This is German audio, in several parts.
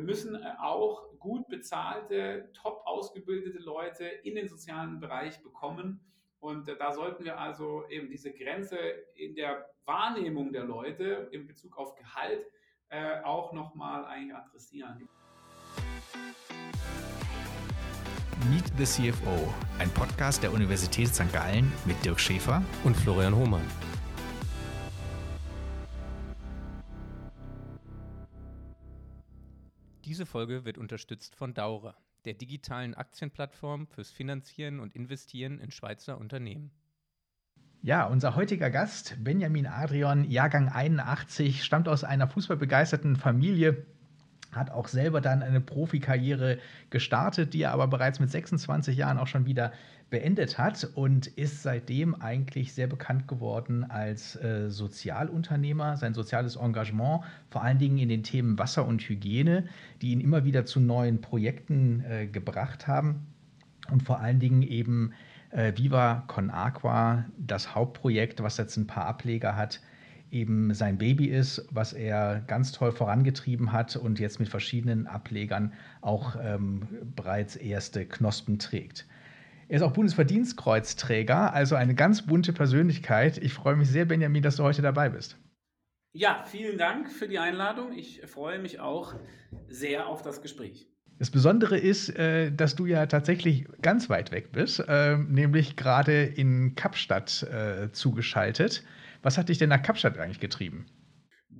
wir müssen äh, auch gut bezahlte, top ausgebildete Leute in den sozialen Bereich bekommen. Und äh, da sollten wir also eben diese Grenze in der Wahrnehmung der Leute in Bezug auf Gehalt äh, auch nochmal eigentlich adressieren. Meet the CFO, ein Podcast der Universität St. Gallen mit Dirk Schäfer und Florian Hohmann. Diese Folge wird unterstützt von Daura, der digitalen Aktienplattform fürs Finanzieren und Investieren in Schweizer Unternehmen. Ja, unser heutiger Gast, Benjamin Adrian, Jahrgang 81, stammt aus einer fußballbegeisterten Familie hat auch selber dann eine Profikarriere gestartet, die er aber bereits mit 26 Jahren auch schon wieder beendet hat und ist seitdem eigentlich sehr bekannt geworden als äh, Sozialunternehmer. Sein soziales Engagement, vor allen Dingen in den Themen Wasser und Hygiene, die ihn immer wieder zu neuen Projekten äh, gebracht haben und vor allen Dingen eben äh, Viva Con Aqua, das Hauptprojekt, was jetzt ein paar Ableger hat, eben sein Baby ist, was er ganz toll vorangetrieben hat und jetzt mit verschiedenen Ablegern auch ähm, bereits erste Knospen trägt. Er ist auch Bundesverdienstkreuzträger, also eine ganz bunte Persönlichkeit. Ich freue mich sehr, Benjamin, dass du heute dabei bist. Ja, vielen Dank für die Einladung. Ich freue mich auch sehr auf das Gespräch. Das Besondere ist, äh, dass du ja tatsächlich ganz weit weg bist, äh, nämlich gerade in Kapstadt äh, zugeschaltet. Was hat dich denn nach Kapstadt eigentlich getrieben?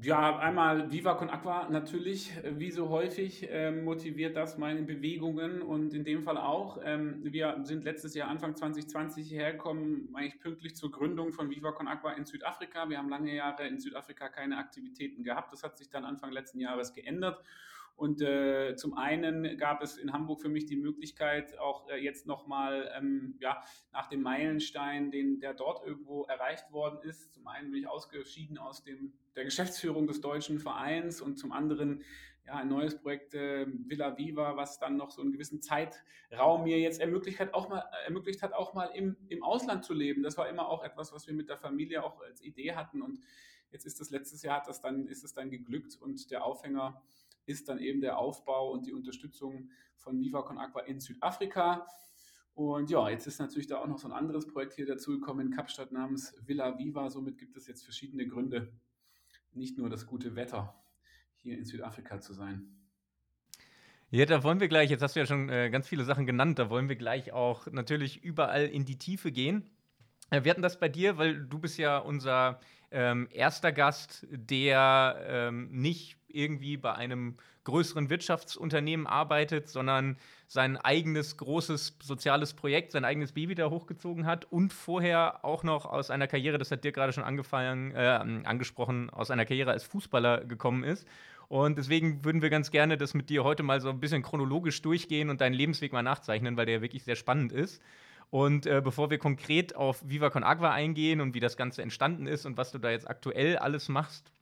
Ja, einmal Viva Con Aqua natürlich, wie so häufig ähm, motiviert das meine Bewegungen und in dem Fall auch. Ähm, wir sind letztes Jahr Anfang 2020 hierher gekommen, eigentlich pünktlich zur Gründung von Viva Con Aqua in Südafrika. Wir haben lange Jahre in Südafrika keine Aktivitäten gehabt. Das hat sich dann Anfang letzten Jahres geändert. Und äh, zum einen gab es in Hamburg für mich die Möglichkeit, auch äh, jetzt nochmal ähm, ja, nach dem Meilenstein, den, der dort irgendwo erreicht worden ist. Zum einen bin ich ausgeschieden aus dem, der Geschäftsführung des deutschen Vereins und zum anderen ja, ein neues Projekt äh, Villa Viva, was dann noch so einen gewissen Zeitraum mir jetzt ermöglicht hat, auch mal, ermöglicht hat, auch mal im, im Ausland zu leben. Das war immer auch etwas, was wir mit der Familie auch als Idee hatten. Und jetzt ist das letztes Jahr, das dann, ist es dann geglückt und der Aufhänger ist dann eben der Aufbau und die Unterstützung von Viva Con Aqua in Südafrika. Und ja, jetzt ist natürlich da auch noch so ein anderes Projekt hier dazugekommen in Kapstadt namens Villa Viva. Somit gibt es jetzt verschiedene Gründe, nicht nur das gute Wetter hier in Südafrika zu sein. Ja, da wollen wir gleich, jetzt hast du ja schon äh, ganz viele Sachen genannt, da wollen wir gleich auch natürlich überall in die Tiefe gehen. Äh, wir hatten das bei dir, weil du bist ja unser ähm, erster Gast, der ähm, nicht irgendwie bei einem größeren Wirtschaftsunternehmen arbeitet, sondern sein eigenes großes soziales Projekt, sein eigenes Baby da hochgezogen hat und vorher auch noch aus einer Karriere, das hat dir gerade schon angefangen, äh, angesprochen, aus einer Karriere als Fußballer gekommen ist. Und deswegen würden wir ganz gerne das mit dir heute mal so ein bisschen chronologisch durchgehen und deinen Lebensweg mal nachzeichnen, weil der wirklich sehr spannend ist. Und äh, bevor wir konkret auf Viva Con Agua eingehen und wie das Ganze entstanden ist und was du da jetzt aktuell alles machst,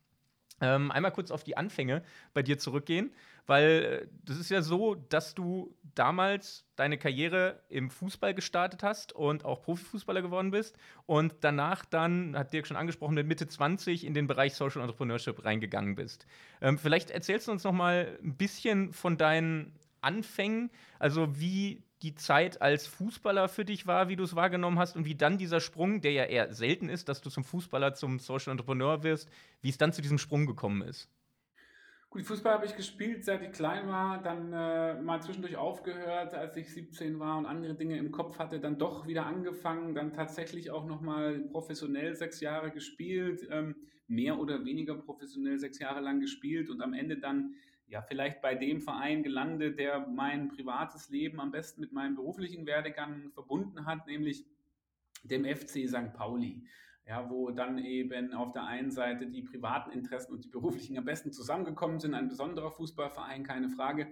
ähm, einmal kurz auf die Anfänge bei dir zurückgehen, weil äh, das ist ja so, dass du damals deine Karriere im Fußball gestartet hast und auch Profifußballer geworden bist und danach dann, hat Dirk schon angesprochen, mit Mitte 20 in den Bereich Social Entrepreneurship reingegangen bist. Ähm, vielleicht erzählst du uns noch mal ein bisschen von deinen Anfängen, also wie die Zeit als Fußballer für dich war, wie du es wahrgenommen hast und wie dann dieser Sprung, der ja eher selten ist, dass du zum Fußballer, zum Social Entrepreneur wirst, wie es dann zu diesem Sprung gekommen ist. Gut, Fußball habe ich gespielt, seit ich klein war, dann äh, mal zwischendurch aufgehört, als ich 17 war und andere Dinge im Kopf hatte, dann doch wieder angefangen, dann tatsächlich auch nochmal professionell sechs Jahre gespielt, ähm, mehr oder weniger professionell sechs Jahre lang gespielt und am Ende dann ja, vielleicht bei dem Verein gelandet, der mein privates Leben am besten mit meinem beruflichen Werdegang verbunden hat, nämlich dem FC St. Pauli. Ja, wo dann eben auf der einen Seite die privaten Interessen und die beruflichen am besten zusammengekommen sind. Ein besonderer Fußballverein, keine Frage.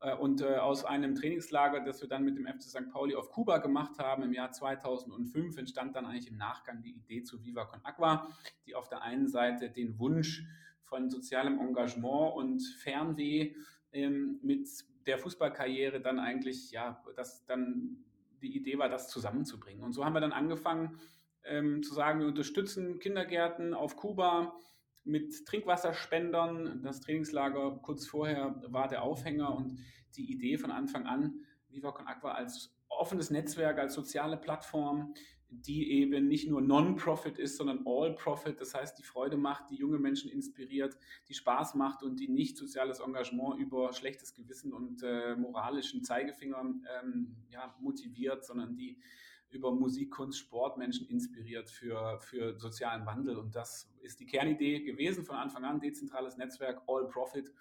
Äh, und äh, aus einem Trainingslager, das wir dann mit dem FC St. Pauli auf Kuba gemacht haben im Jahr 2005, entstand dann eigentlich im Nachgang die Idee zu Viva Con Aqua, die auf der einen Seite den Wunsch von sozialem Engagement und Fernweh ähm, mit der Fußballkarriere dann eigentlich, ja, dass dann die Idee war, das zusammenzubringen. Und so haben wir dann angefangen ähm, zu sagen, wir unterstützen Kindergärten auf Kuba mit Trinkwasserspendern. Das Trainingslager kurz vorher war der Aufhänger und die Idee von Anfang an, Viva Aqua als offenes Netzwerk, als soziale Plattform, die eben nicht nur Non-Profit ist, sondern All-Profit. Das heißt, die Freude macht, die junge Menschen inspiriert, die Spaß macht und die nicht soziales Engagement über schlechtes Gewissen und äh, moralischen Zeigefingern ähm, ja, motiviert, sondern die über Musik, Kunst, Sport Menschen inspiriert für, für sozialen Wandel. Und das ist die Kernidee gewesen von Anfang an, dezentrales Netzwerk, All Profit.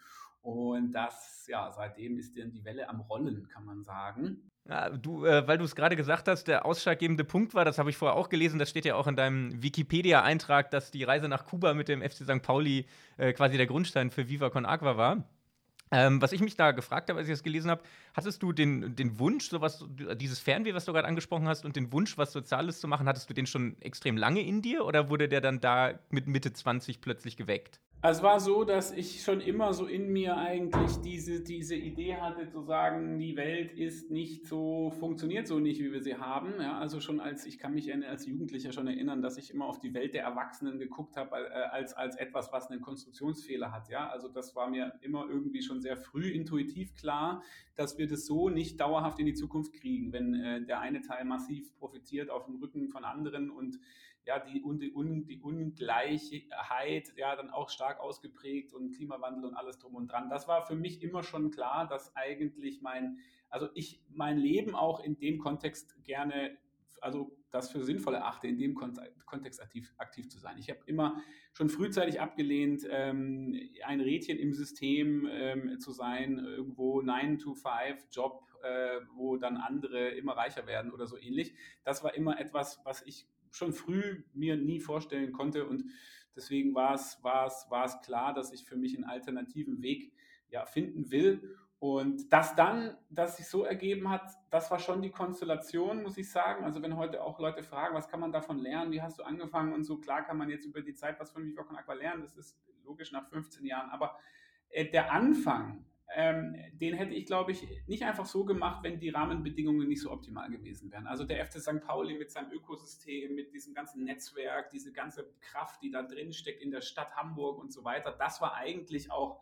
Und das, ja, seitdem ist dann die Welle am Rollen, kann man sagen. Ja, du, äh, weil du es gerade gesagt hast, der ausschlaggebende Punkt war, das habe ich vorher auch gelesen, das steht ja auch in deinem Wikipedia-Eintrag, dass die Reise nach Kuba mit dem FC St. Pauli äh, quasi der Grundstein für Viva Con Agua war. Ähm, was ich mich da gefragt habe, als ich das gelesen habe, hattest du den, den Wunsch, sowas, dieses Fernweh, was du gerade angesprochen hast, und den Wunsch, was Soziales zu machen, hattest du den schon extrem lange in dir oder wurde der dann da mit Mitte 20 plötzlich geweckt? Also es war so, dass ich schon immer so in mir eigentlich diese, diese Idee hatte, zu sagen, die Welt ist nicht so, funktioniert so nicht, wie wir sie haben. Ja, also schon als, ich kann mich als Jugendlicher schon erinnern, dass ich immer auf die Welt der Erwachsenen geguckt habe, äh, als, als etwas, was einen Konstruktionsfehler hat. Ja, also das war mir immer irgendwie schon sehr früh intuitiv klar, dass wir das so nicht dauerhaft in die Zukunft kriegen, wenn äh, der eine Teil massiv profitiert auf dem Rücken von anderen und ja, die, die, die Ungleichheit ja dann auch stark ausgeprägt und Klimawandel und alles drum und dran. Das war für mich immer schon klar, dass eigentlich mein, also ich mein Leben auch in dem Kontext gerne, also das für sinnvoll erachte, in dem Kontext aktiv, aktiv zu sein. Ich habe immer schon frühzeitig abgelehnt, ähm, ein Rädchen im System ähm, zu sein, irgendwo 9-to-5-Job, äh, wo dann andere immer reicher werden oder so ähnlich. Das war immer etwas, was ich schon früh mir nie vorstellen konnte. Und deswegen war es, war es, war es klar, dass ich für mich einen alternativen Weg ja, finden will. Und das dann, dass sich so ergeben hat, das war schon die Konstellation, muss ich sagen. Also wenn heute auch Leute fragen, was kann man davon lernen, wie hast du angefangen und so, klar kann man jetzt über die Zeit was von Viva Con Aqua lernen, das ist logisch nach 15 Jahren, aber äh, der Anfang, ähm, den hätte ich, glaube ich, nicht einfach so gemacht, wenn die Rahmenbedingungen nicht so optimal gewesen wären. Also der FC St. Pauli mit seinem Ökosystem, mit diesem ganzen Netzwerk, diese ganze Kraft, die da drin steckt in der Stadt Hamburg und so weiter, das war eigentlich auch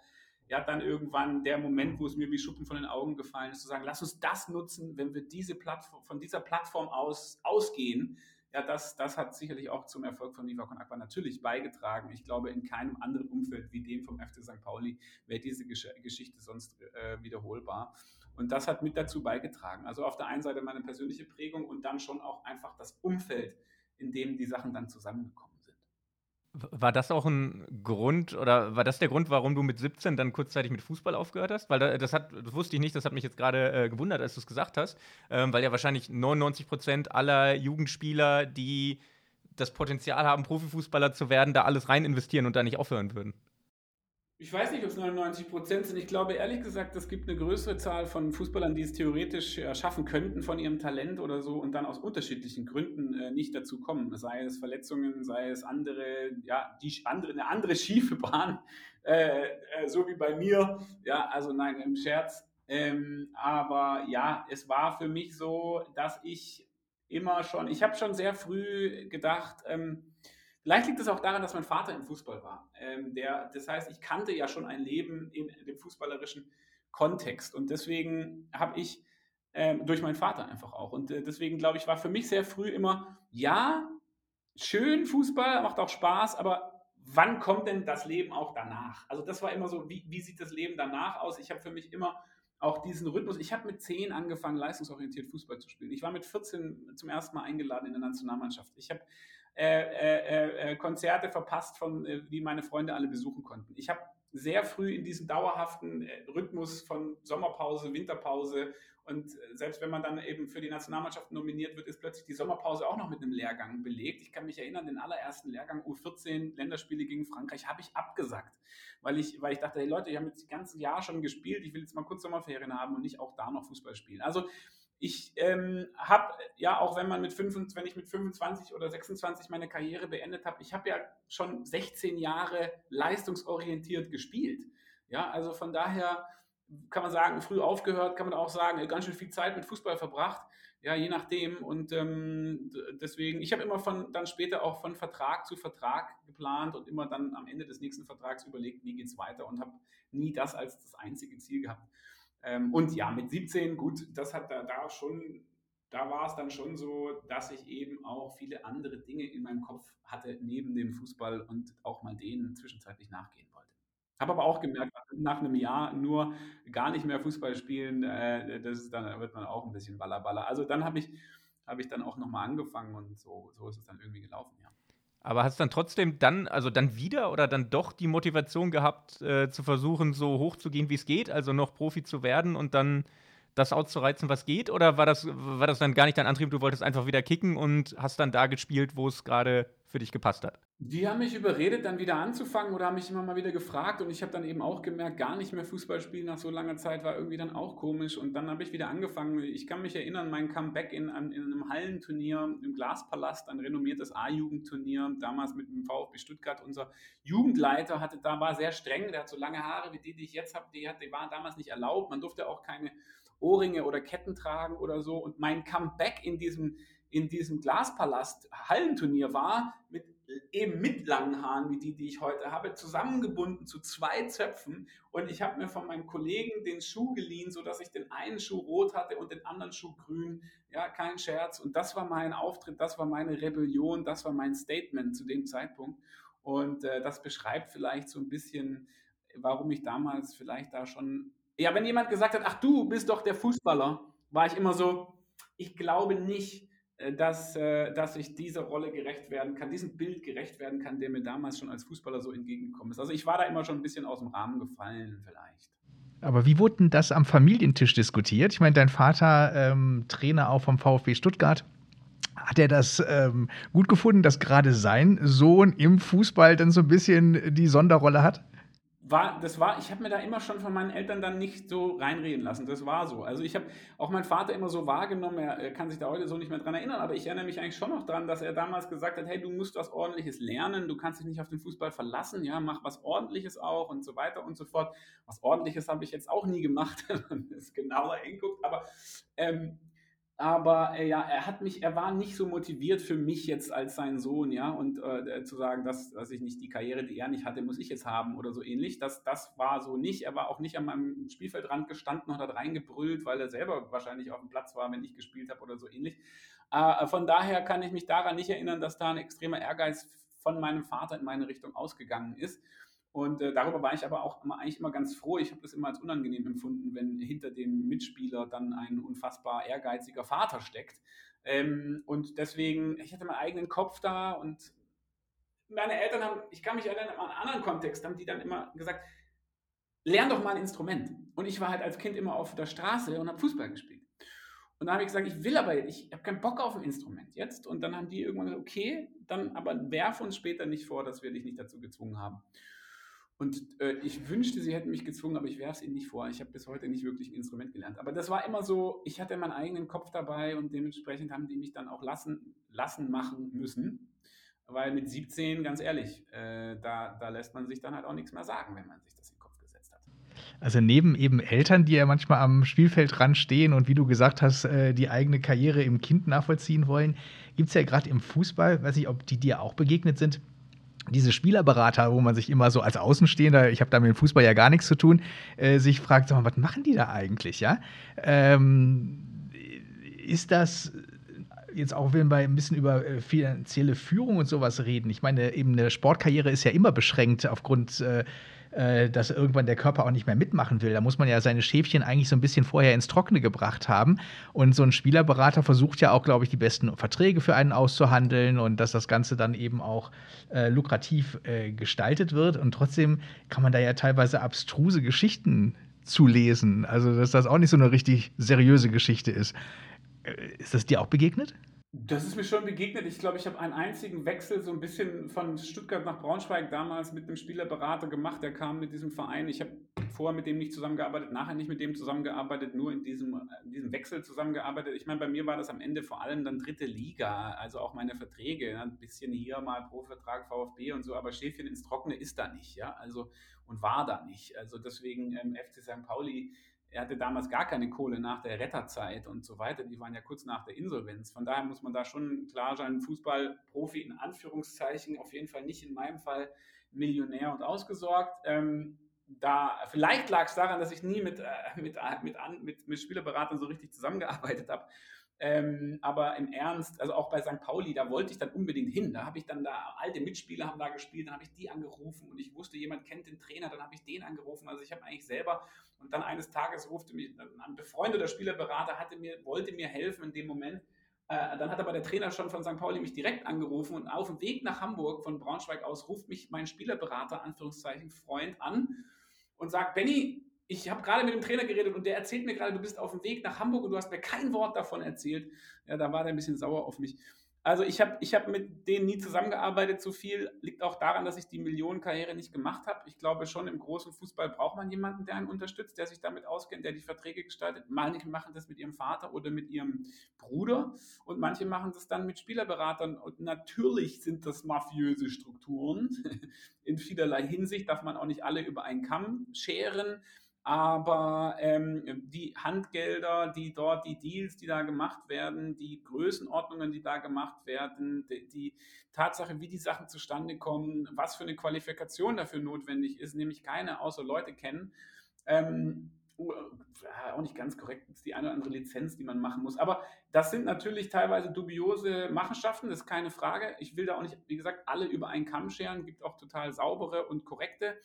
ja dann irgendwann der Moment, wo es mir wie Schuppen von den Augen gefallen ist, zu sagen, lass uns das nutzen, wenn wir diese Plattform, von dieser Plattform aus ausgehen, ja, das, das hat sicherlich auch zum Erfolg von Viva Con Aqua natürlich beigetragen. Ich glaube, in keinem anderen Umfeld wie dem vom FC St. Pauli wäre diese Gesch Geschichte sonst äh, wiederholbar. Und das hat mit dazu beigetragen. Also auf der einen Seite meine persönliche Prägung und dann schon auch einfach das Umfeld, in dem die Sachen dann zusammengekommen war das auch ein Grund oder war das der Grund, warum du mit 17 dann kurzzeitig mit Fußball aufgehört hast? Weil das hat, das wusste ich nicht, das hat mich jetzt gerade äh, gewundert, als du es gesagt hast, ähm, weil ja wahrscheinlich 99 Prozent aller Jugendspieler, die das Potenzial haben, Profifußballer zu werden, da alles rein investieren und da nicht aufhören würden. Ich weiß nicht, ob es 99 Prozent sind. Ich glaube ehrlich gesagt, es gibt eine größere Zahl von Fußballern, die es theoretisch äh, schaffen könnten von ihrem Talent oder so und dann aus unterschiedlichen Gründen äh, nicht dazu kommen. Sei es Verletzungen, sei es andere, ja, die andere, eine andere schiefe Bahn, äh, äh, so wie bei mir. Ja, also nein, im Scherz. Ähm, aber ja, es war für mich so, dass ich immer schon, ich habe schon sehr früh gedacht, ähm, Vielleicht liegt es auch daran, dass mein Vater im Fußball war. Ähm, der, das heißt, ich kannte ja schon ein Leben in dem fußballerischen Kontext. Und deswegen habe ich ähm, durch meinen Vater einfach auch. Und äh, deswegen glaube ich, war für mich sehr früh immer, ja, schön Fußball, macht auch Spaß, aber wann kommt denn das Leben auch danach? Also das war immer so, wie, wie sieht das Leben danach aus? Ich habe für mich immer auch diesen Rhythmus. Ich habe mit 10 angefangen, leistungsorientiert Fußball zu spielen. Ich war mit 14 zum ersten Mal eingeladen in der Nationalmannschaft. Ich habe äh, äh, äh, Konzerte verpasst, von, äh, die meine Freunde alle besuchen konnten. Ich habe sehr früh in diesem dauerhaften äh, Rhythmus von Sommerpause, Winterpause und selbst wenn man dann eben für die Nationalmannschaft nominiert wird, ist plötzlich die Sommerpause auch noch mit einem Lehrgang belegt. Ich kann mich erinnern, den allerersten Lehrgang U14 Länderspiele gegen Frankreich habe ich abgesagt, weil ich, weil ich dachte, hey Leute, ich habe jetzt das ganze Jahr schon gespielt, ich will jetzt mal kurz Sommerferien haben und nicht auch da noch Fußball spielen. Also ich ähm, habe ja auch, wenn man mit 25, wenn ich mit 25 oder 26 meine Karriere beendet habe, ich habe ja schon 16 Jahre leistungsorientiert gespielt. Ja, also von daher kann man sagen, früh aufgehört, kann man auch sagen, ganz schön viel Zeit mit Fußball verbracht. Ja, je nachdem. Und ähm, deswegen, ich habe immer von dann später auch von Vertrag zu Vertrag geplant und immer dann am Ende des nächsten Vertrags überlegt, wie geht es weiter und habe nie das als das einzige Ziel gehabt. Ähm, und ja, mit 17, gut, das hat da, da schon, da war es dann schon so, dass ich eben auch viele andere Dinge in meinem Kopf hatte, neben dem Fußball und auch mal denen zwischenzeitlich nachgehen wollte. Habe aber auch gemerkt, nach einem Jahr nur gar nicht mehr Fußball spielen, äh, das ist dann wird man auch ein bisschen ballerballer. Also dann habe ich, hab ich dann auch nochmal angefangen und so, so ist es dann irgendwie gelaufen, ja. Aber hast du dann trotzdem dann, also dann wieder oder dann doch die Motivation gehabt, äh, zu versuchen, so hoch zu gehen, wie es geht, also noch Profi zu werden und dann das auszureizen, was geht? Oder war das, war das dann gar nicht dein Antrieb, du wolltest einfach wieder kicken und hast dann da gespielt, wo es gerade für dich gepasst hat? Die haben mich überredet, dann wieder anzufangen oder haben mich immer mal wieder gefragt und ich habe dann eben auch gemerkt, gar nicht mehr Fußball spielen nach so langer Zeit war irgendwie dann auch komisch und dann habe ich wieder angefangen. Ich kann mich erinnern, mein Comeback in, in einem Hallenturnier im Glaspalast, ein renommiertes A-Jugendturnier, damals mit dem VfB Stuttgart. Unser Jugendleiter hatte da war sehr streng, der hat so lange Haare wie die, die ich jetzt habe, die, die waren damals nicht erlaubt. Man durfte auch keine Ohrringe oder Ketten tragen oder so und mein Comeback in diesem in diesem Glaspalast Hallenturnier war, mit eben mit langen Haaren wie die, die ich heute habe, zusammengebunden zu zwei Zöpfen. Und ich habe mir von meinem Kollegen den Schuh geliehen, sodass ich den einen Schuh rot hatte und den anderen Schuh grün. Ja, kein Scherz. Und das war mein Auftritt, das war meine Rebellion, das war mein Statement zu dem Zeitpunkt. Und äh, das beschreibt vielleicht so ein bisschen, warum ich damals vielleicht da schon. Ja, wenn jemand gesagt hat, ach du bist doch der Fußballer, war ich immer so, ich glaube nicht dass, äh, dass ich dieser Rolle gerecht werden kann, diesem Bild gerecht werden kann, der mir damals schon als Fußballer so entgegengekommen ist. Also ich war da immer schon ein bisschen aus dem Rahmen gefallen vielleicht. Aber wie wurde denn das am Familientisch diskutiert? Ich meine, dein Vater, ähm, Trainer auch vom VfB Stuttgart, hat er das ähm, gut gefunden, dass gerade sein Sohn im Fußball dann so ein bisschen die Sonderrolle hat? War, das war, ich habe mir da immer schon von meinen Eltern dann nicht so reinreden lassen. Das war so. Also ich habe auch meinen Vater immer so wahrgenommen, er, kann sich da heute so nicht mehr dran erinnern, aber ich erinnere mich eigentlich schon noch dran, dass er damals gesagt hat, hey, du musst was Ordentliches lernen, du kannst dich nicht auf den Fußball verlassen, ja, mach was Ordentliches auch und so weiter und so fort. Was Ordentliches habe ich jetzt auch nie gemacht, wenn man es genauer hinguckt, aber ähm, aber äh, ja, er hat mich, er war nicht so motiviert für mich jetzt als sein Sohn, ja, und äh, zu sagen, dass, dass ich nicht die Karriere, die er nicht hatte, muss ich jetzt haben oder so ähnlich. Das, das war so nicht. Er war auch nicht an meinem Spielfeldrand gestanden und hat reingebrüllt, weil er selber wahrscheinlich auf dem Platz war, wenn ich gespielt habe oder so ähnlich. Äh, von daher kann ich mich daran nicht erinnern, dass da ein extremer Ehrgeiz von meinem Vater in meine Richtung ausgegangen ist. Und äh, darüber war ich aber auch immer, eigentlich immer ganz froh. Ich habe das immer als unangenehm empfunden, wenn hinter dem Mitspieler dann ein unfassbar ehrgeiziger Vater steckt. Ähm, und deswegen, ich hatte meinen eigenen Kopf da und meine Eltern haben, ich kann mich erinnern, an einen anderen Kontext, haben die dann immer gesagt, lern doch mal ein Instrument. Und ich war halt als Kind immer auf der Straße und habe Fußball gespielt. Und dann habe ich gesagt, ich will aber, ich habe keinen Bock auf ein Instrument jetzt. Und dann haben die irgendwann gesagt, okay, dann aber werf uns später nicht vor, dass wir dich nicht dazu gezwungen haben. Und äh, ich wünschte, sie hätten mich gezwungen, aber ich werfe es ihnen nicht vor. Ich habe bis heute nicht wirklich ein Instrument gelernt. Aber das war immer so, ich hatte meinen eigenen Kopf dabei und dementsprechend haben die mich dann auch lassen, lassen machen müssen. Weil mit 17, ganz ehrlich, äh, da, da lässt man sich dann halt auch nichts mehr sagen, wenn man sich das in den Kopf gesetzt hat. Also neben eben Eltern, die ja manchmal am Spielfeldrand stehen und wie du gesagt hast, äh, die eigene Karriere im Kind nachvollziehen wollen, gibt es ja gerade im Fußball, weiß ich, ob die dir auch begegnet sind, diese Spielerberater, wo man sich immer so als Außenstehender, ich habe da mit dem Fußball ja gar nichts zu tun, äh, sich fragt, sag mal, was machen die da eigentlich, ja? Ähm, ist das jetzt auch, wenn wir ein bisschen über äh, finanzielle Führung und sowas reden, ich meine, eben eine Sportkarriere ist ja immer beschränkt aufgrund äh, äh, dass irgendwann der Körper auch nicht mehr mitmachen will. Da muss man ja seine Schäfchen eigentlich so ein bisschen vorher ins Trockene gebracht haben. Und so ein Spielerberater versucht ja auch, glaube ich, die besten Verträge für einen auszuhandeln und dass das Ganze dann eben auch äh, lukrativ äh, gestaltet wird. Und trotzdem kann man da ja teilweise abstruse Geschichten zu lesen. Also, dass das auch nicht so eine richtig seriöse Geschichte ist. Äh, ist das dir auch begegnet? Das ist mir schon begegnet. Ich glaube, ich habe einen einzigen Wechsel so ein bisschen von Stuttgart nach Braunschweig damals mit einem Spielerberater gemacht. Der kam mit diesem Verein. Ich habe vorher mit dem nicht zusammengearbeitet, nachher nicht mit dem zusammengearbeitet, nur in diesem, in diesem Wechsel zusammengearbeitet. Ich meine, bei mir war das am Ende vor allem dann dritte Liga, also auch meine Verträge. Ein bisschen hier mal pro Vertrag VfB und so, aber Schäfchen ins Trockene ist da nicht, ja. Also und war da nicht. Also deswegen ähm, FC St. Pauli er hatte damals gar keine Kohle nach der Retterzeit und so weiter. Die waren ja kurz nach der Insolvenz. Von daher muss man da schon klar sein, Fußballprofi in Anführungszeichen, auf jeden Fall nicht in meinem Fall Millionär und ausgesorgt. Ähm, da, vielleicht lag es daran, dass ich nie mit, äh, mit, mit, mit, mit Spielerberatern so richtig zusammengearbeitet habe. Ähm, aber im Ernst, also auch bei St. Pauli, da wollte ich dann unbedingt hin. Da habe ich dann da, alte Mitspieler haben da gespielt, dann habe ich die angerufen und ich wusste, jemand kennt den Trainer, dann habe ich den angerufen. Also ich habe eigentlich selber und dann eines Tages rufte mich ein befreundeter Spielerberater, hatte mir, wollte mir helfen in dem Moment. Äh, dann hat aber der Trainer schon von St. Pauli mich direkt angerufen und auf dem Weg nach Hamburg von Braunschweig aus ruft mich mein Spielerberater, Anführungszeichen, Freund an und sagt, Benny, ich habe gerade mit dem Trainer geredet und der erzählt mir gerade, du bist auf dem Weg nach Hamburg und du hast mir kein Wort davon erzählt. Ja, da war der ein bisschen sauer auf mich. Also ich habe ich hab mit denen nie zusammengearbeitet so viel. Liegt auch daran, dass ich die Millionenkarriere nicht gemacht habe. Ich glaube schon, im großen Fußball braucht man jemanden, der einen unterstützt, der sich damit auskennt, der die Verträge gestaltet. Manche machen das mit ihrem Vater oder mit ihrem Bruder und manche machen das dann mit Spielerberatern. Und natürlich sind das mafiöse Strukturen. In vielerlei Hinsicht darf man auch nicht alle über einen Kamm scheren aber ähm, die Handgelder, die dort, die Deals, die da gemacht werden, die Größenordnungen, die da gemacht werden, die, die, Tatsache, wie die Sachen zustande kommen, was für eine Qualifikation dafür notwendig ist, nämlich keine, außer Leute kennen. Ähm, auch nicht ganz korrekt, ist die eine oder andere Lizenz, die man machen muss. Aber das sind natürlich teilweise dubiose Machenschaften, das ist keine Frage. Ich will da auch nicht, wie gesagt, alle über einen Kamm scheren, gibt auch total saubere und korrekte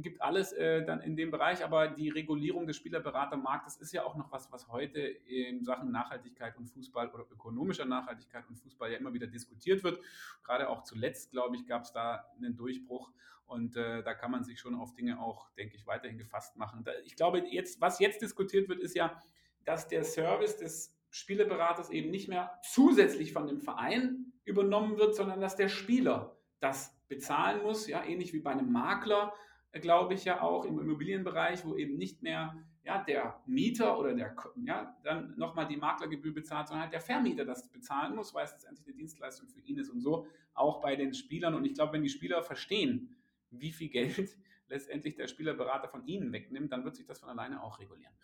gibt alles äh, dann in dem Bereich, aber die Regulierung des Spielerberatermarktes ist ja auch noch was, was heute in Sachen Nachhaltigkeit und Fußball oder ökonomischer Nachhaltigkeit und Fußball ja immer wieder diskutiert wird. Gerade auch zuletzt, glaube ich, gab es da einen Durchbruch und äh, da kann man sich schon auf Dinge auch, denke ich, weiterhin gefasst machen. Da, ich glaube, jetzt, was jetzt diskutiert wird, ist ja, dass der Service des Spieleberaters eben nicht mehr zusätzlich von dem Verein übernommen wird, sondern dass der Spieler das bezahlen muss, ja, ähnlich wie bei einem Makler glaube ich, ja auch im Immobilienbereich, wo eben nicht mehr ja, der Mieter oder der, ja, dann nochmal die Maklergebühr bezahlt, sondern halt der Vermieter das bezahlen muss, weil es letztendlich eine Dienstleistung für ihn ist und so auch bei den Spielern. Und ich glaube, wenn die Spieler verstehen, wie viel Geld letztendlich der Spielerberater von ihnen wegnimmt, dann wird sich das von alleine auch regulieren.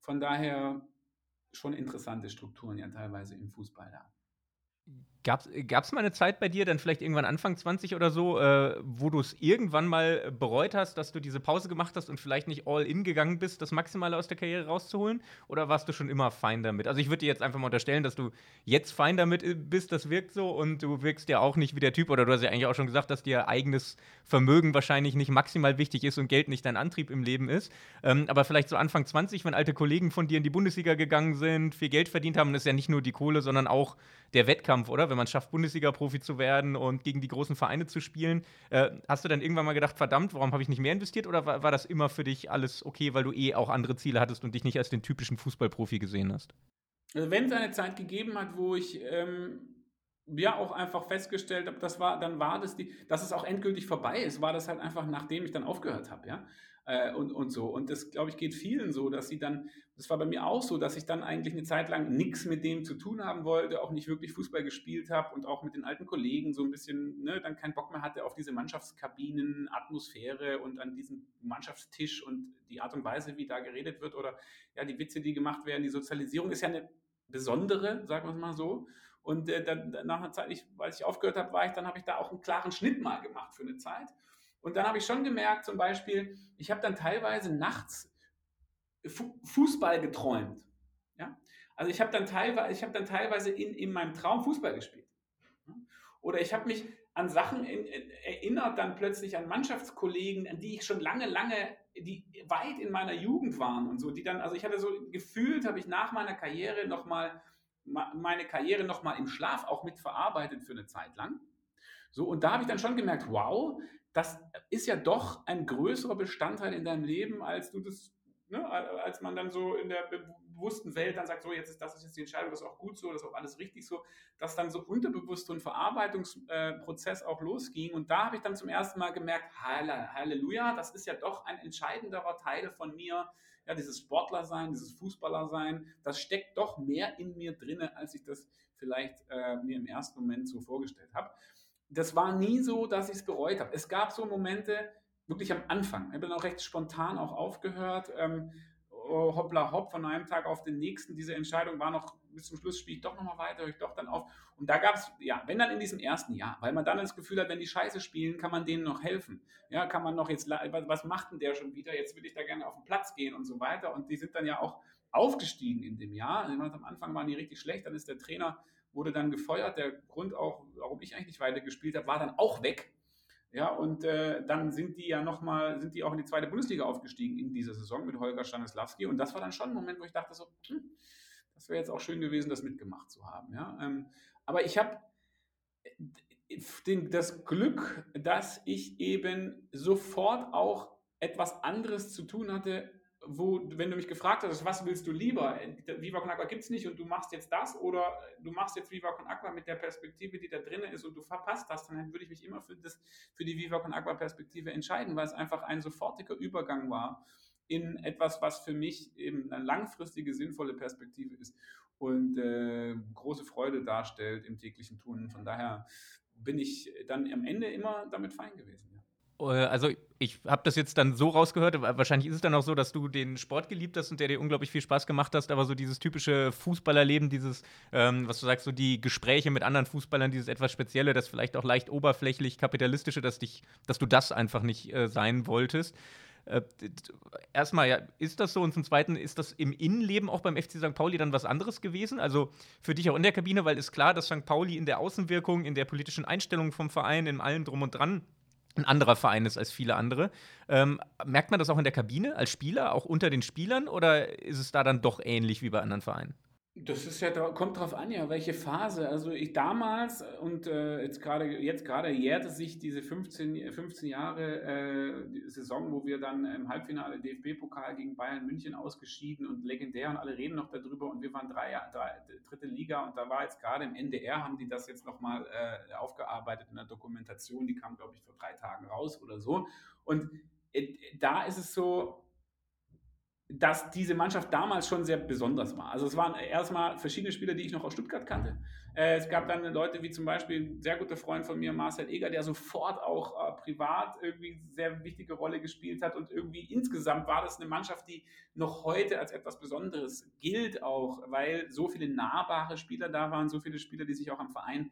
Von daher schon interessante Strukturen ja teilweise im Fußball da. Gab es mal eine Zeit bei dir, dann vielleicht irgendwann Anfang 20 oder so, äh, wo du es irgendwann mal bereut hast, dass du diese Pause gemacht hast und vielleicht nicht all in gegangen bist, das Maximale aus der Karriere rauszuholen? Oder warst du schon immer fein damit? Also ich würde dir jetzt einfach mal unterstellen, dass du jetzt fein damit äh, bist, das wirkt so und du wirkst ja auch nicht wie der Typ, oder du hast ja eigentlich auch schon gesagt, dass dir eigenes Vermögen wahrscheinlich nicht maximal wichtig ist und Geld nicht dein Antrieb im Leben ist. Ähm, aber vielleicht so Anfang 20, wenn alte Kollegen von dir in die Bundesliga gegangen sind, viel Geld verdient haben, ist ja nicht nur die Kohle, sondern auch der Wettkampf, oder? Wenn man schafft, Bundesliga-Profi zu werden und gegen die großen Vereine zu spielen. Äh, hast du dann irgendwann mal gedacht, verdammt, warum habe ich nicht mehr investiert? Oder war, war, das immer für dich alles okay, weil du eh auch andere Ziele hattest und dich nicht als den typischen Fußballprofi gesehen hast? Also wenn es eine Zeit gegeben hat, wo ich ähm, ja auch einfach festgestellt habe, das war, dann war das die, dass es auch endgültig vorbei ist, war das halt einfach, nachdem ich dann aufgehört habe, ja äh, und, und so. Und das, glaube ich, geht vielen so, dass sie dann, das war bei mir auch so, dass ich dann eigentlich eine Zeit lang nichts mit dem zu tun haben wollte, auch nicht wirklich Fußball gespielt habe und auch mit den alten Kollegen so ein bisschen, ne, dann keinen Bock mehr hatte auf diese Mannschaftskabinen, Atmosphäre und an diesem Mannschaftstisch und die Art und Weise, wie da geredet wird oder ja, die Witze, die gemacht werden, die Sozialisierung ist ja eine besondere, sagen wir es mal so. Und äh, dann, nach einer Zeit, ich, weil ich aufgehört habe, war ich, dann habe ich da auch einen klaren Schnitt mal gemacht für eine Zeit. Und dann habe ich schon gemerkt, zum Beispiel, ich habe dann teilweise nachts Fußball geträumt. Ja? Also ich habe dann teilweise, ich habe dann teilweise in, in meinem Traum Fußball gespielt. Oder ich habe mich an Sachen in, in, erinnert, dann plötzlich an Mannschaftskollegen, an die ich schon lange, lange, die weit in meiner Jugend waren und so, die dann, also ich hatte so gefühlt, habe ich nach meiner Karriere nochmal meine Karriere nochmal im Schlaf auch mit verarbeitet für eine Zeit lang. So, und da habe ich dann schon gemerkt, wow, das ist ja doch ein größerer Bestandteil in deinem Leben, als du das, ne, als man dann so in der bewussten Welt dann sagt, so jetzt ist das ist jetzt die Entscheidung, das ist auch gut so, das ist auch alles richtig so, dass dann so unterbewusst so ein Verarbeitungsprozess auch losging. Und da habe ich dann zum ersten Mal gemerkt, Halleluja, das ist ja doch ein entscheidenderer Teil von mir. Ja, dieses Sportlersein, dieses Fußballersein, das steckt doch mehr in mir drinne, als ich das vielleicht äh, mir im ersten Moment so vorgestellt habe. Das war nie so, dass ich es bereut habe. Es gab so Momente, wirklich am Anfang. Ich bin auch recht spontan auch aufgehört. Ähm, oh, hoppla hopp, von einem Tag auf den nächsten. Diese Entscheidung war noch bis zum Schluss, spiele ich doch nochmal weiter, höre ich doch dann auf. Und da gab es, ja, wenn dann in diesem ersten Jahr, weil man dann das Gefühl hat, wenn die Scheiße spielen, kann man denen noch helfen. Ja, kann man noch jetzt, was macht denn der schon wieder? Jetzt will ich da gerne auf den Platz gehen und so weiter. Und die sind dann ja auch aufgestiegen in dem Jahr. Am Anfang waren die richtig schlecht, dann ist der Trainer, wurde dann gefeuert. Der Grund auch, warum ich eigentlich nicht weiter gespielt habe, war dann auch weg. Ja, und äh, dann sind die ja nochmal, sind die auch in die zweite Bundesliga aufgestiegen in dieser Saison mit Holger Stanislawski. Und das war dann schon ein Moment, wo ich dachte so, hm, das wäre jetzt auch schön gewesen, das mitgemacht zu haben. Ja? Ähm, aber ich habe äh, das Glück, dass ich eben sofort auch etwas anderes zu tun hatte, wo, wenn du mich gefragt hast, was willst du lieber? Viva Con Aqua gibt es nicht und du machst jetzt das oder du machst jetzt Viva Con Aqua mit der Perspektive, die da drin ist und du verpasst das, dann würde ich mich immer für, das, für die Viva Con Aqua Perspektive entscheiden, weil es einfach ein sofortiger Übergang war in etwas, was für mich eben eine langfristige, sinnvolle Perspektive ist und äh, große Freude darstellt im täglichen Tun. Von daher bin ich dann am Ende immer damit fein gewesen. Äh, also ich habe das jetzt dann so rausgehört, wahrscheinlich ist es dann auch so, dass du den Sport geliebt hast und der dir unglaublich viel Spaß gemacht hast, aber so dieses typische Fußballerleben, dieses, ähm, was du sagst, so die Gespräche mit anderen Fußballern, dieses etwas Spezielle, das vielleicht auch leicht oberflächlich kapitalistische, dass, dich, dass du das einfach nicht äh, sein wolltest. Äh, erstmal, ja, ist das so? Und zum Zweiten, ist das im Innenleben auch beim FC St. Pauli dann was anderes gewesen? Also für dich auch in der Kabine, weil ist klar, dass St. Pauli in der Außenwirkung, in der politischen Einstellung vom Verein, in allem drum und dran ein anderer Verein ist als viele andere. Ähm, merkt man das auch in der Kabine als Spieler, auch unter den Spielern, oder ist es da dann doch ähnlich wie bei anderen Vereinen? Das ist ja, kommt drauf an, ja, welche Phase. Also ich damals und äh, jetzt gerade jetzt gerade jährte sich diese 15, 15 Jahre äh, Saison, wo wir dann im Halbfinale DFB-Pokal gegen Bayern München ausgeschieden und legendär und alle reden noch darüber und wir waren drei, drei dritte Liga und da war jetzt gerade im NDR, haben die das jetzt nochmal äh, aufgearbeitet in der Dokumentation, die kam, glaube ich, vor drei Tagen raus oder so. Und äh, da ist es so, dass diese Mannschaft damals schon sehr besonders war. Also es waren erstmal verschiedene Spieler, die ich noch aus Stuttgart kannte. Äh, es gab dann Leute wie zum Beispiel ein sehr guter Freund von mir, Marcel Eger, der sofort auch äh, privat irgendwie sehr wichtige Rolle gespielt hat und irgendwie insgesamt war das eine Mannschaft, die noch heute als etwas Besonderes gilt auch, weil so viele nahbare Spieler da waren, so viele Spieler, die sich auch am Verein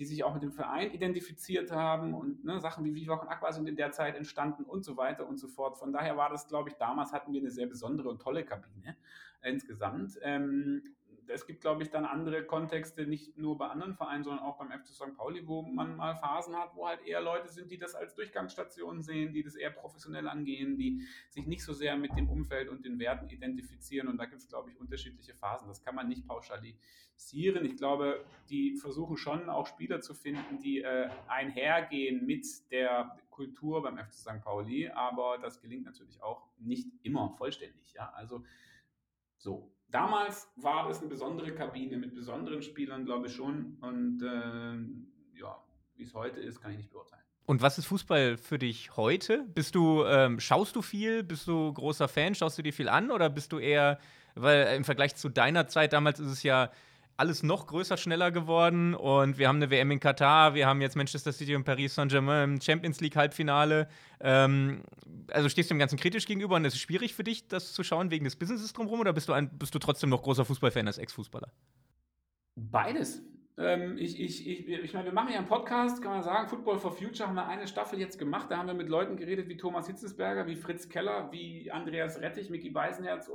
die sich auch mit dem Verein identifiziert haben und ne, Sachen wie Viva und Aqua sind in der Zeit entstanden und so weiter und so fort. Von daher war das, glaube ich, damals hatten wir eine sehr besondere und tolle Kabine insgesamt. Ähm, es gibt, glaube ich, dann andere Kontexte, nicht nur bei anderen Vereinen, sondern auch beim FC St. Pauli, wo man mal Phasen hat, wo halt eher Leute sind, die das als Durchgangsstation sehen, die das eher professionell angehen, die sich nicht so sehr mit dem Umfeld und den Werten identifizieren. Und da gibt es, glaube ich, unterschiedliche Phasen. Das kann man nicht pauschalisieren. Ich glaube, die versuchen schon auch Spieler zu finden, die äh, einhergehen mit der Kultur beim FC St. Pauli, aber das gelingt natürlich auch nicht immer vollständig. Ja? Also so, damals war das eine besondere Kabine mit besonderen Spielern, glaube ich schon. Und äh, ja, wie es heute ist, kann ich nicht beurteilen. Und was ist Fußball für dich heute? Bist du, ähm, schaust du viel? Bist du großer Fan? Schaust du dir viel an? Oder bist du eher, weil im Vergleich zu deiner Zeit damals ist es ja alles noch größer, schneller geworden und wir haben eine WM in Katar, wir haben jetzt Manchester City und Paris Saint-Germain im Champions League Halbfinale. Ähm, also stehst du dem Ganzen kritisch gegenüber und es ist schwierig für dich, das zu schauen wegen des Businesses drumherum oder bist du, ein, bist du trotzdem noch großer Fußballfan als Ex-Fußballer? Beides. Ähm, ich, ich, ich, ich meine, wir machen ja einen Podcast, kann man sagen, Football for Future haben wir eine Staffel jetzt gemacht. Da haben wir mit Leuten geredet wie Thomas Hitzesberger, wie Fritz Keller, wie Andreas Rettich, Micky Beisenherz, äh,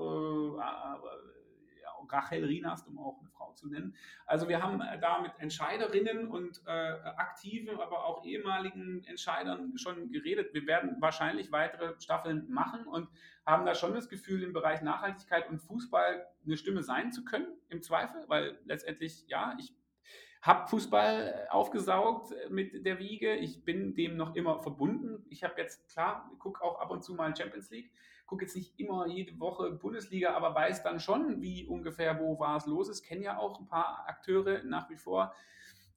Rachel Rienast, um auch eine Frau zu nennen. Also wir haben äh, da mit Entscheiderinnen und äh, aktiven, aber auch ehemaligen Entscheidern schon geredet. Wir werden wahrscheinlich weitere Staffeln machen und haben da schon das Gefühl, im Bereich Nachhaltigkeit und Fußball eine Stimme sein zu können, im Zweifel, weil letztendlich, ja, ich habe Fußball aufgesaugt mit der Wiege. Ich bin dem noch immer verbunden. Ich habe jetzt, klar, gucke auch ab und zu mal Champions League gucke jetzt nicht immer jede Woche Bundesliga, aber weiß dann schon, wie ungefähr, wo war es los ist. Kenne ja auch ein paar Akteure nach wie vor,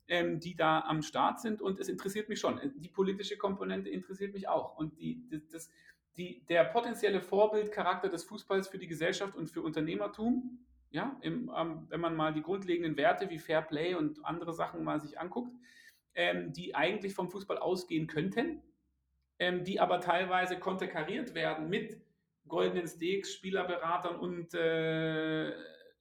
ähm, die da am Start sind und es interessiert mich schon. Die politische Komponente interessiert mich auch und die, das, die, der potenzielle Vorbildcharakter des Fußballs für die Gesellschaft und für Unternehmertum, ja, im, ähm, wenn man mal die grundlegenden Werte wie Fair Play und andere Sachen mal sich anguckt, ähm, die eigentlich vom Fußball ausgehen könnten, ähm, die aber teilweise konterkariert werden mit goldenen Steaks, Spielerberatern und äh,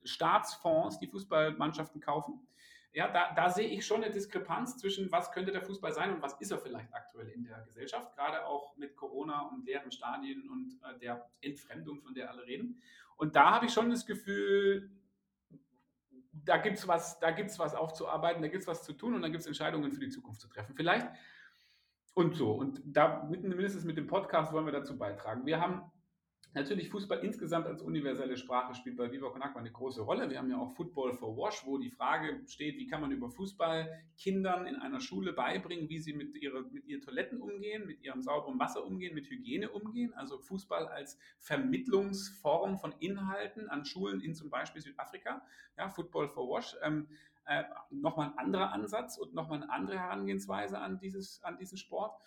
Staatsfonds, die Fußballmannschaften kaufen. Ja, da, da, sehe ich schon eine Diskrepanz zwischen, was könnte der Fußball sein und was ist er vielleicht aktuell in der Gesellschaft, gerade auch mit Corona und leeren Stadien und äh, der Entfremdung, von der alle reden. Und da habe ich schon das Gefühl, da gibt es was, was aufzuarbeiten, da gibt es was zu tun und da gibt es Entscheidungen für die Zukunft zu treffen. Vielleicht und so. Und da mindestens mit dem Podcast wollen wir dazu beitragen. Wir haben Natürlich Fußball insgesamt als universelle Sprache spielt bei Viva Con eine große Rolle. Wir haben ja auch Football for Wash, wo die Frage steht, wie kann man über Fußball Kindern in einer Schule beibringen, wie sie mit, ihre, mit ihren Toiletten umgehen, mit ihrem sauberen Wasser umgehen, mit Hygiene umgehen. Also Fußball als Vermittlungsform von Inhalten an Schulen in zum Beispiel Südafrika. Ja, Football for Wash. Ähm, äh, nochmal ein anderer Ansatz und nochmal eine andere Herangehensweise an, dieses, an diesen Sport.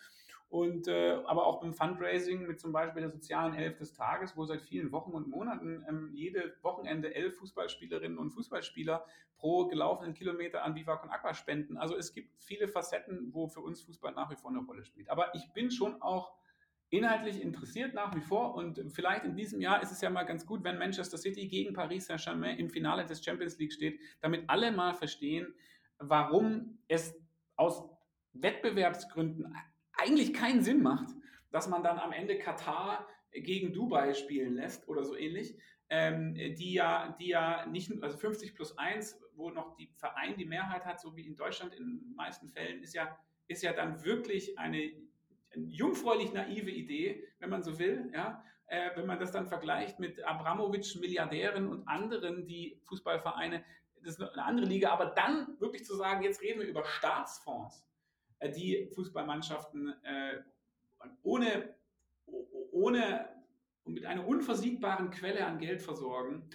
Und äh, aber auch beim Fundraising mit zum Beispiel der sozialen Elf des Tages, wo seit vielen Wochen und Monaten ähm, jede Wochenende elf Fußballspielerinnen und Fußballspieler pro gelaufenen Kilometer an Viva Con Aqua spenden. Also es gibt viele Facetten, wo für uns Fußball nach wie vor eine Rolle spielt. Aber ich bin schon auch inhaltlich interessiert nach wie vor und vielleicht in diesem Jahr ist es ja mal ganz gut, wenn Manchester City gegen Paris Saint-Germain im Finale des Champions League steht, damit alle mal verstehen, warum es aus Wettbewerbsgründen eigentlich keinen Sinn macht, dass man dann am Ende Katar gegen Dubai spielen lässt oder so ähnlich, ähm, die ja, die ja nicht, also 50 plus 1, wo noch die Verein die Mehrheit hat, so wie in Deutschland in den meisten Fällen, ist ja, ist ja dann wirklich eine jungfräulich naive Idee, wenn man so will, ja, äh, wenn man das dann vergleicht mit Abramowitsch, Milliardären und anderen, die Fußballvereine, das ist eine andere Liga, aber dann wirklich zu sagen, jetzt reden wir über Staatsfonds, die Fußballmannschaften äh, ohne, ohne und mit einer unversiegbaren Quelle an Geld versorgen,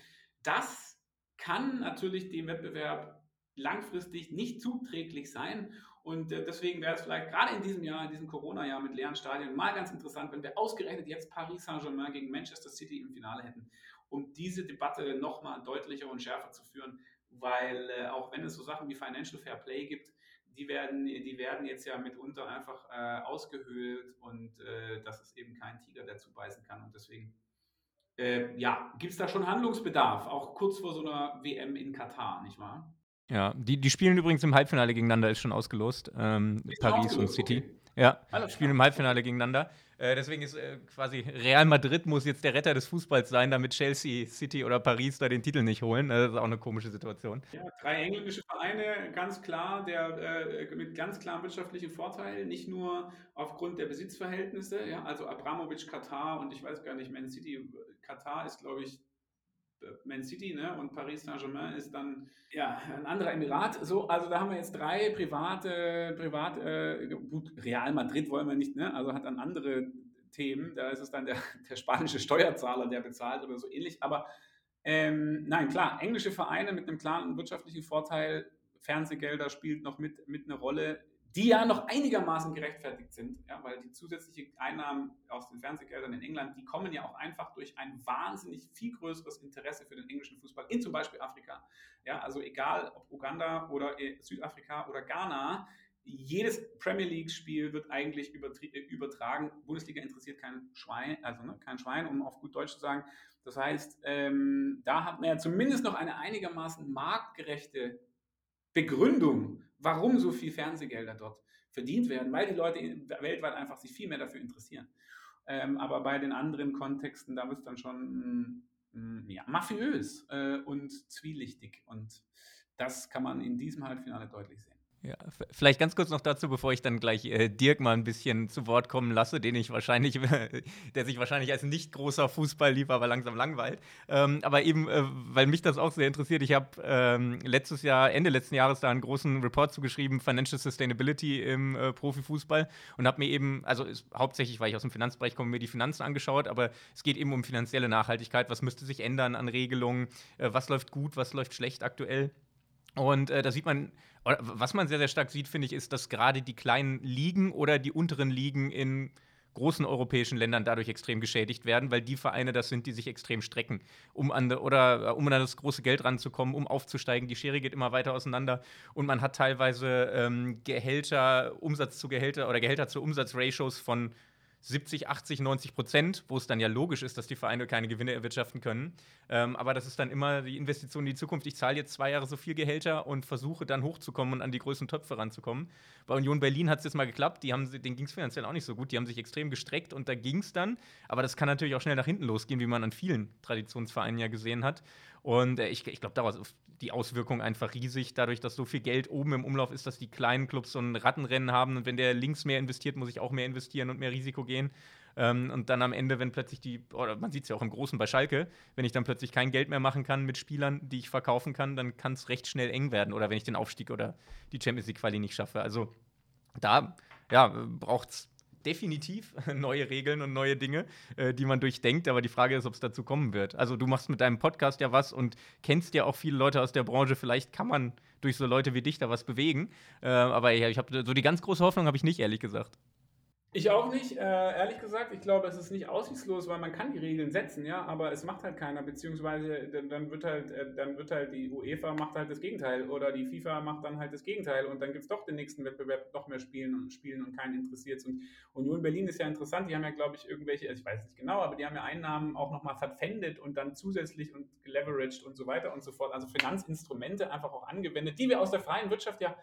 das kann natürlich dem Wettbewerb langfristig nicht zuträglich sein. Und äh, deswegen wäre es vielleicht gerade in diesem Jahr, in diesem Corona-Jahr mit leeren Stadien, mal ganz interessant, wenn wir ausgerechnet jetzt Paris Saint-Germain gegen Manchester City im Finale hätten, um diese Debatte nochmal deutlicher und schärfer zu führen. Weil äh, auch wenn es so Sachen wie Financial Fair Play gibt, die werden, die werden jetzt ja mitunter einfach äh, ausgehöhlt und äh, das ist eben kein Tiger, der zubeißen kann. Und deswegen, äh, ja, gibt es da schon Handlungsbedarf, auch kurz vor so einer WM in Katar, nicht wahr? Ja, die, die spielen übrigens im Halbfinale gegeneinander, ist schon ausgelost. Ähm, Paris ausgelost, und City. Okay. Ja, Alles spielen im Halbfinale gegeneinander. Äh, deswegen ist äh, quasi Real Madrid muss jetzt der Retter des Fußballs sein, damit Chelsea, City oder Paris da den Titel nicht holen. Das ist auch eine komische Situation. Ja, drei englische Vereine, ganz klar, der, äh, mit ganz klarem wirtschaftlichen Vorteil, nicht nur aufgrund der Besitzverhältnisse, ja, also Abramovic, Katar und ich weiß gar nicht, Man City, Katar ist, glaube ich, Man City ne? und Paris Saint-Germain ist dann ja, ein anderer Emirat. So, also da haben wir jetzt drei private, privat, äh, gut, Real Madrid wollen wir nicht, ne? also hat dann andere Themen. Da ist es dann der, der spanische Steuerzahler, der bezahlt oder so ähnlich. Aber ähm, nein, klar, englische Vereine mit einem klaren wirtschaftlichen Vorteil, Fernsehgelder spielt noch mit, mit eine Rolle die ja noch einigermaßen gerechtfertigt sind, ja, weil die zusätzlichen Einnahmen aus den Fernsehgeldern in England, die kommen ja auch einfach durch ein wahnsinnig viel größeres Interesse für den englischen Fußball in zum Beispiel Afrika. Ja, also egal ob Uganda oder äh, Südafrika oder Ghana, jedes Premier League-Spiel wird eigentlich äh, übertragen. Bundesliga interessiert kein Schwein, also ne, kein Schwein, um auf gut Deutsch zu sagen. Das heißt, ähm, da hat man ja zumindest noch eine einigermaßen marktgerechte Begründung, warum so viel Fernsehgelder dort verdient werden, weil die Leute weltweit einfach sich viel mehr dafür interessieren. Ähm, aber bei den anderen Kontexten, da wird es dann schon mm, ja, mafiös äh, und zwielichtig. Und das kann man in diesem Halbfinale deutlich sehen. Ja, vielleicht ganz kurz noch dazu, bevor ich dann gleich äh, Dirk mal ein bisschen zu Wort kommen lasse, den ich wahrscheinlich, der sich wahrscheinlich als nicht großer Fußballliebhaber langsam langweilt. Ähm, aber eben, äh, weil mich das auch sehr interessiert, ich habe ähm, letztes Jahr, Ende letzten Jahres da einen großen Report zugeschrieben, Financial Sustainability im äh, Profifußball und habe mir eben, also ist, hauptsächlich, weil ich aus dem Finanzbereich komme, mir die Finanzen angeschaut, aber es geht eben um finanzielle Nachhaltigkeit. Was müsste sich ändern an Regelungen? Äh, was läuft gut? Was läuft schlecht aktuell? Und äh, da sieht man, was man sehr, sehr stark sieht, finde ich, ist, dass gerade die kleinen Ligen oder die unteren Ligen in großen europäischen Ländern dadurch extrem geschädigt werden, weil die Vereine das sind, die sich extrem strecken, um an oder äh, um an das große Geld ranzukommen, um aufzusteigen. Die Schere geht immer weiter auseinander und man hat teilweise ähm, Gehälter, Umsatz zu Gehälter oder Gehälter zu Umsatzratios von 70, 80, 90 Prozent, wo es dann ja logisch ist, dass die Vereine keine Gewinne erwirtschaften können. Ähm, aber das ist dann immer die Investition in die Zukunft. Ich zahle jetzt zwei Jahre so viel Gehälter und versuche dann hochzukommen und an die größten Töpfe ranzukommen. Bei Union Berlin hat es jetzt mal geklappt. Die haben, denen ging es finanziell auch nicht so gut. Die haben sich extrem gestreckt und da ging es dann. Aber das kann natürlich auch schnell nach hinten losgehen, wie man an vielen Traditionsvereinen ja gesehen hat. Und äh, ich, ich glaube, daraus die Auswirkung einfach riesig, dadurch, dass so viel Geld oben im Umlauf ist, dass die kleinen Clubs so ein Rattenrennen haben und wenn der links mehr investiert, muss ich auch mehr investieren und mehr Risiko gehen. Ähm, und dann am Ende, wenn plötzlich die, oder man sieht es ja auch im Großen bei Schalke, wenn ich dann plötzlich kein Geld mehr machen kann mit Spielern, die ich verkaufen kann, dann kann es recht schnell eng werden. Oder wenn ich den Aufstieg oder die Champions League-Quali nicht schaffe. Also da ja, braucht es definitiv neue Regeln und neue Dinge, äh, die man durchdenkt. Aber die Frage ist, ob es dazu kommen wird. Also du machst mit deinem Podcast ja was und kennst ja auch viele Leute aus der Branche. Vielleicht kann man durch so Leute wie dich da was bewegen. Äh, aber ja, ich habe so die ganz große Hoffnung habe ich nicht, ehrlich gesagt. Ich auch nicht, äh, ehrlich gesagt. Ich glaube, es ist nicht aussichtslos, weil man kann die Regeln setzen, ja, aber es macht halt keiner, beziehungsweise dann wird halt, äh, dann wird halt die UEFA macht halt das Gegenteil oder die FIFA macht dann halt das Gegenteil und dann gibt es doch den nächsten Wettbewerb noch mehr Spielen und Spielen und keinen interessiert Und Union Berlin ist ja interessant, die haben ja, glaube ich, irgendwelche, also ich weiß nicht genau, aber die haben ja Einnahmen auch nochmal verpfändet und dann zusätzlich und geleveraged und so weiter und so fort. Also Finanzinstrumente einfach auch angewendet, die wir aus der freien Wirtschaft ja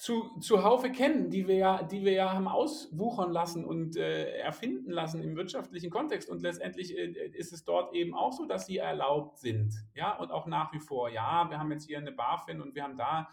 zu, zuhaufe kennen, die wir ja, die wir ja haben auswuchern lassen und äh, erfinden lassen im wirtschaftlichen Kontext. Und letztendlich äh, ist es dort eben auch so, dass sie erlaubt sind. Ja, und auch nach wie vor, ja, wir haben jetzt hier eine BaFin und wir haben da,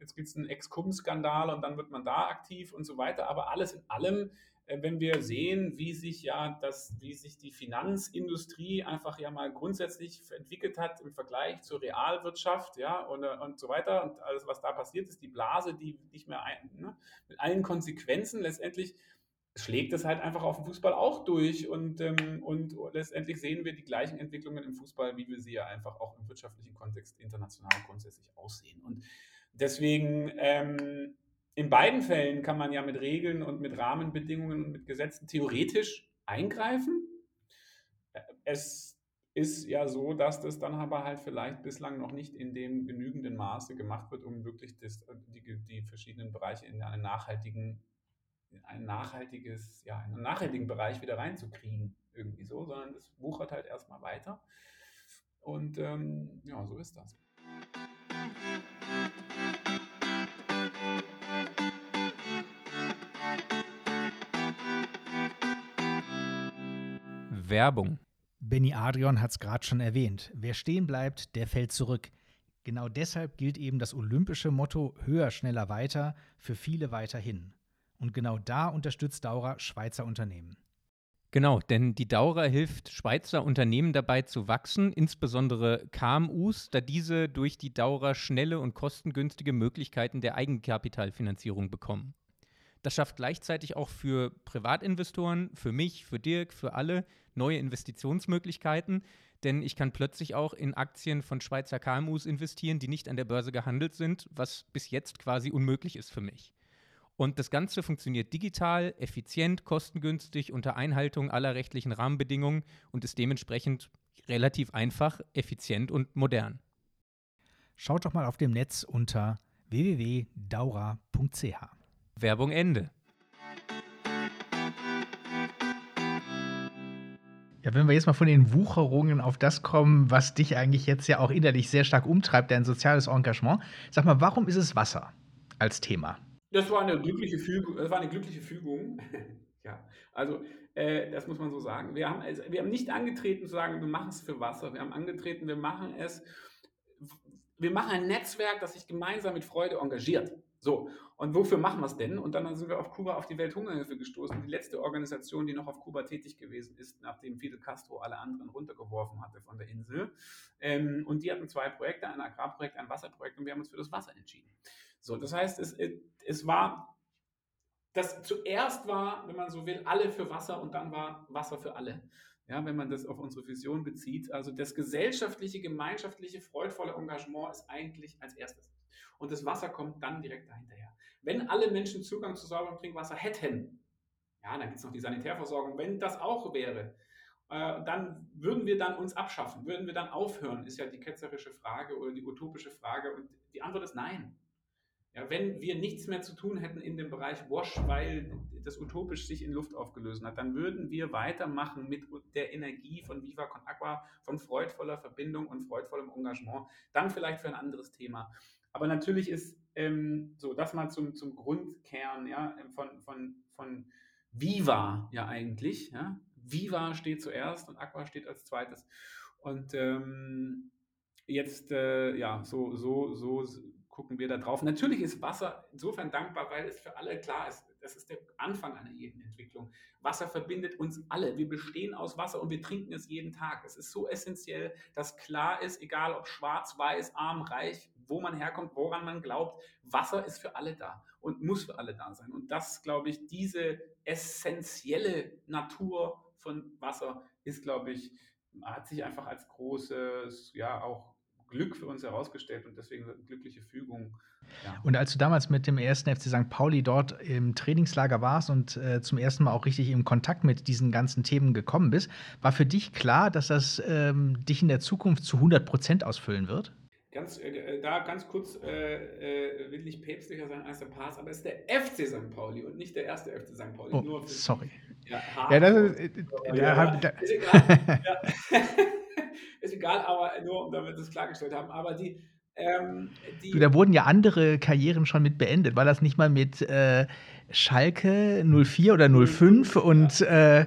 jetzt gibt es einen Ex-Cum-Skandal und dann wird man da aktiv und so weiter. Aber alles in allem äh, wenn wir sehen, wie sich ja das, wie sich die Finanzindustrie einfach ja mal grundsätzlich entwickelt hat im Vergleich zur Realwirtschaft, ja, und, äh, und so weiter und alles, was da passiert ist, die Blase, die nicht mehr ein, ne, mit allen Konsequenzen letztendlich schlägt es halt einfach auf dem Fußball auch durch und, ähm, und letztendlich sehen wir die gleichen Entwicklungen im Fußball, wie wir sie ja einfach auch im wirtschaftlichen Kontext international grundsätzlich aussehen. Und deswegen ähm, in beiden Fällen kann man ja mit Regeln und mit Rahmenbedingungen und mit Gesetzen theoretisch eingreifen. Es ist ja so, dass das dann aber halt vielleicht bislang noch nicht in dem genügenden Maße gemacht wird, um wirklich das, die, die verschiedenen Bereiche in einen nachhaltigen, in ein nachhaltiges, ja, in einen nachhaltigen Bereich wieder reinzukriegen. Irgendwie so, sondern es wuchert halt erstmal weiter. Und ähm, ja, so ist das. Werbung. Benny Adrian hat es gerade schon erwähnt. Wer stehen bleibt, der fällt zurück. Genau deshalb gilt eben das olympische Motto höher, schneller, weiter für viele weiterhin. Und genau da unterstützt Daura Schweizer Unternehmen. Genau, denn die Daura hilft Schweizer Unternehmen dabei zu wachsen, insbesondere KMUs, da diese durch die Daura schnelle und kostengünstige Möglichkeiten der Eigenkapitalfinanzierung bekommen. Das schafft gleichzeitig auch für Privatinvestoren, für mich, für Dirk, für alle neue Investitionsmöglichkeiten, denn ich kann plötzlich auch in Aktien von Schweizer KMUs investieren, die nicht an der Börse gehandelt sind, was bis jetzt quasi unmöglich ist für mich. Und das Ganze funktioniert digital, effizient, kostengünstig unter Einhaltung aller rechtlichen Rahmenbedingungen und ist dementsprechend relativ einfach, effizient und modern. Schaut doch mal auf dem Netz unter www.daura.ch. Werbung Ende. Ja, wenn wir jetzt mal von den Wucherungen auf das kommen, was dich eigentlich jetzt ja auch innerlich sehr stark umtreibt, dein soziales Engagement. Sag mal, warum ist es Wasser als Thema? Das war eine glückliche Fügung. Das war eine glückliche Fügung. ja, also äh, das muss man so sagen. Wir haben, also, wir haben nicht angetreten zu sagen, wir machen es für Wasser. Wir haben angetreten, wir machen es. Wir machen ein Netzwerk, das sich gemeinsam mit Freude engagiert. So, und wofür machen wir es denn? Und dann sind wir auf Kuba auf die Welthungerhilfe gestoßen, die letzte Organisation, die noch auf Kuba tätig gewesen ist, nachdem Fidel Castro alle anderen runtergeworfen hatte von der Insel. Ähm, und die hatten zwei Projekte, ein Agrarprojekt, ein Wasserprojekt, und wir haben uns für das Wasser entschieden. So, das heißt, es, es war, das zuerst war, wenn man so will, alle für Wasser und dann war Wasser für alle. Ja, wenn man das auf unsere Vision bezieht. Also das gesellschaftliche, gemeinschaftliche, freudvolle Engagement ist eigentlich als erstes. Und das Wasser kommt dann direkt dahinterher. Wenn alle Menschen Zugang zu sauberem Trinkwasser hätten, ja, dann gibt es noch die Sanitärversorgung, wenn das auch wäre, äh, dann würden wir dann uns abschaffen, würden wir dann aufhören, ist ja die ketzerische Frage oder die utopische Frage. Und die Antwort ist nein. Ja, wenn wir nichts mehr zu tun hätten in dem Bereich Wash, weil das utopisch sich in Luft aufgelöst hat, dann würden wir weitermachen mit der Energie von Viva Con Aqua, von freudvoller Verbindung und freudvollem Engagement. Dann vielleicht für ein anderes Thema. Aber natürlich ist ähm, so, das mal zum, zum Grundkern ja, von, von, von Viva ja eigentlich. Ja. Viva steht zuerst und Aqua steht als zweites. Und ähm, jetzt, äh, ja, so, so, so gucken wir da drauf. Natürlich ist Wasser insofern dankbar, weil es für alle klar ist, das ist der Anfang einer jeden Entwicklung. Wasser verbindet uns alle. Wir bestehen aus Wasser und wir trinken es jeden Tag. Es ist so essentiell, dass klar ist, egal ob schwarz, weiß, arm, reich, wo man herkommt, woran man glaubt, Wasser ist für alle da und muss für alle da sein. Und das, glaube ich, diese essentielle Natur von Wasser ist, glaube ich, hat sich einfach als großes, ja, auch Glück für uns herausgestellt und deswegen glückliche Fügung. Ja. Und als du damals mit dem ersten FC St. Pauli dort im Trainingslager warst und äh, zum ersten Mal auch richtig in Kontakt mit diesen ganzen Themen gekommen bist, war für dich klar, dass das ähm, dich in der Zukunft zu 100 Prozent ausfüllen wird? Ganz, äh, da ganz kurz äh, äh, will ich päpstlicher sein als der Pass, aber es ist der FC St. Pauli und nicht der erste FC St. Pauli. Oh, sorry. Ja, ja, das ist, äh, ja, ja, da, ist egal. ist egal, aber nur, damit wir das klargestellt haben. Aber die, ähm, du, da wurden ja andere Karrieren schon mit beendet. War das nicht mal mit äh, Schalke 04 oder 05? Und äh,